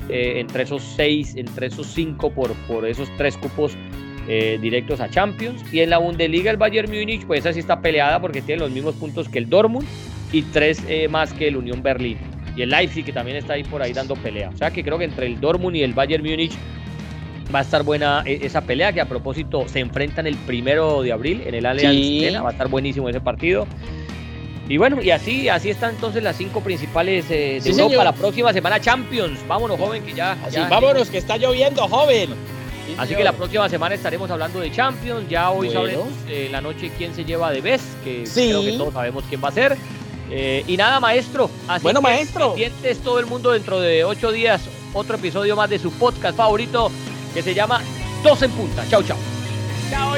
eh, entre esos seis, entre esos cinco por, por esos tres cupos eh, directos a Champions. Y en la Bundesliga el Bayern Múnich, pues esa sí está peleada porque tiene los mismos puntos que el Dortmund y tres eh, más que el Unión Berlín. Y el Leipzig que también está ahí por ahí dando pelea. O sea que creo que entre el Dortmund y el Bayern Múnich va a estar buena esa pelea que a propósito se enfrentan el primero de abril en el Allianz Va a estar buenísimo ese partido. Y bueno, y así, así están entonces las cinco principales eh, de Europa. La próxima semana Champions. Vámonos, joven, que ya. vámonos, que está lloviendo, joven. así que la próxima semana estaremos hablando de Champions. Ya hoy sabremos eh, la noche quién se lleva de vez, que creo que todos sabemos quién va a ser. Eh, y nada, maestro. Así bueno, maestro. Pendientes todo el mundo dentro de ocho días. Otro episodio más de su podcast favorito que se llama Dos en Punta. Chau, chao. Chao.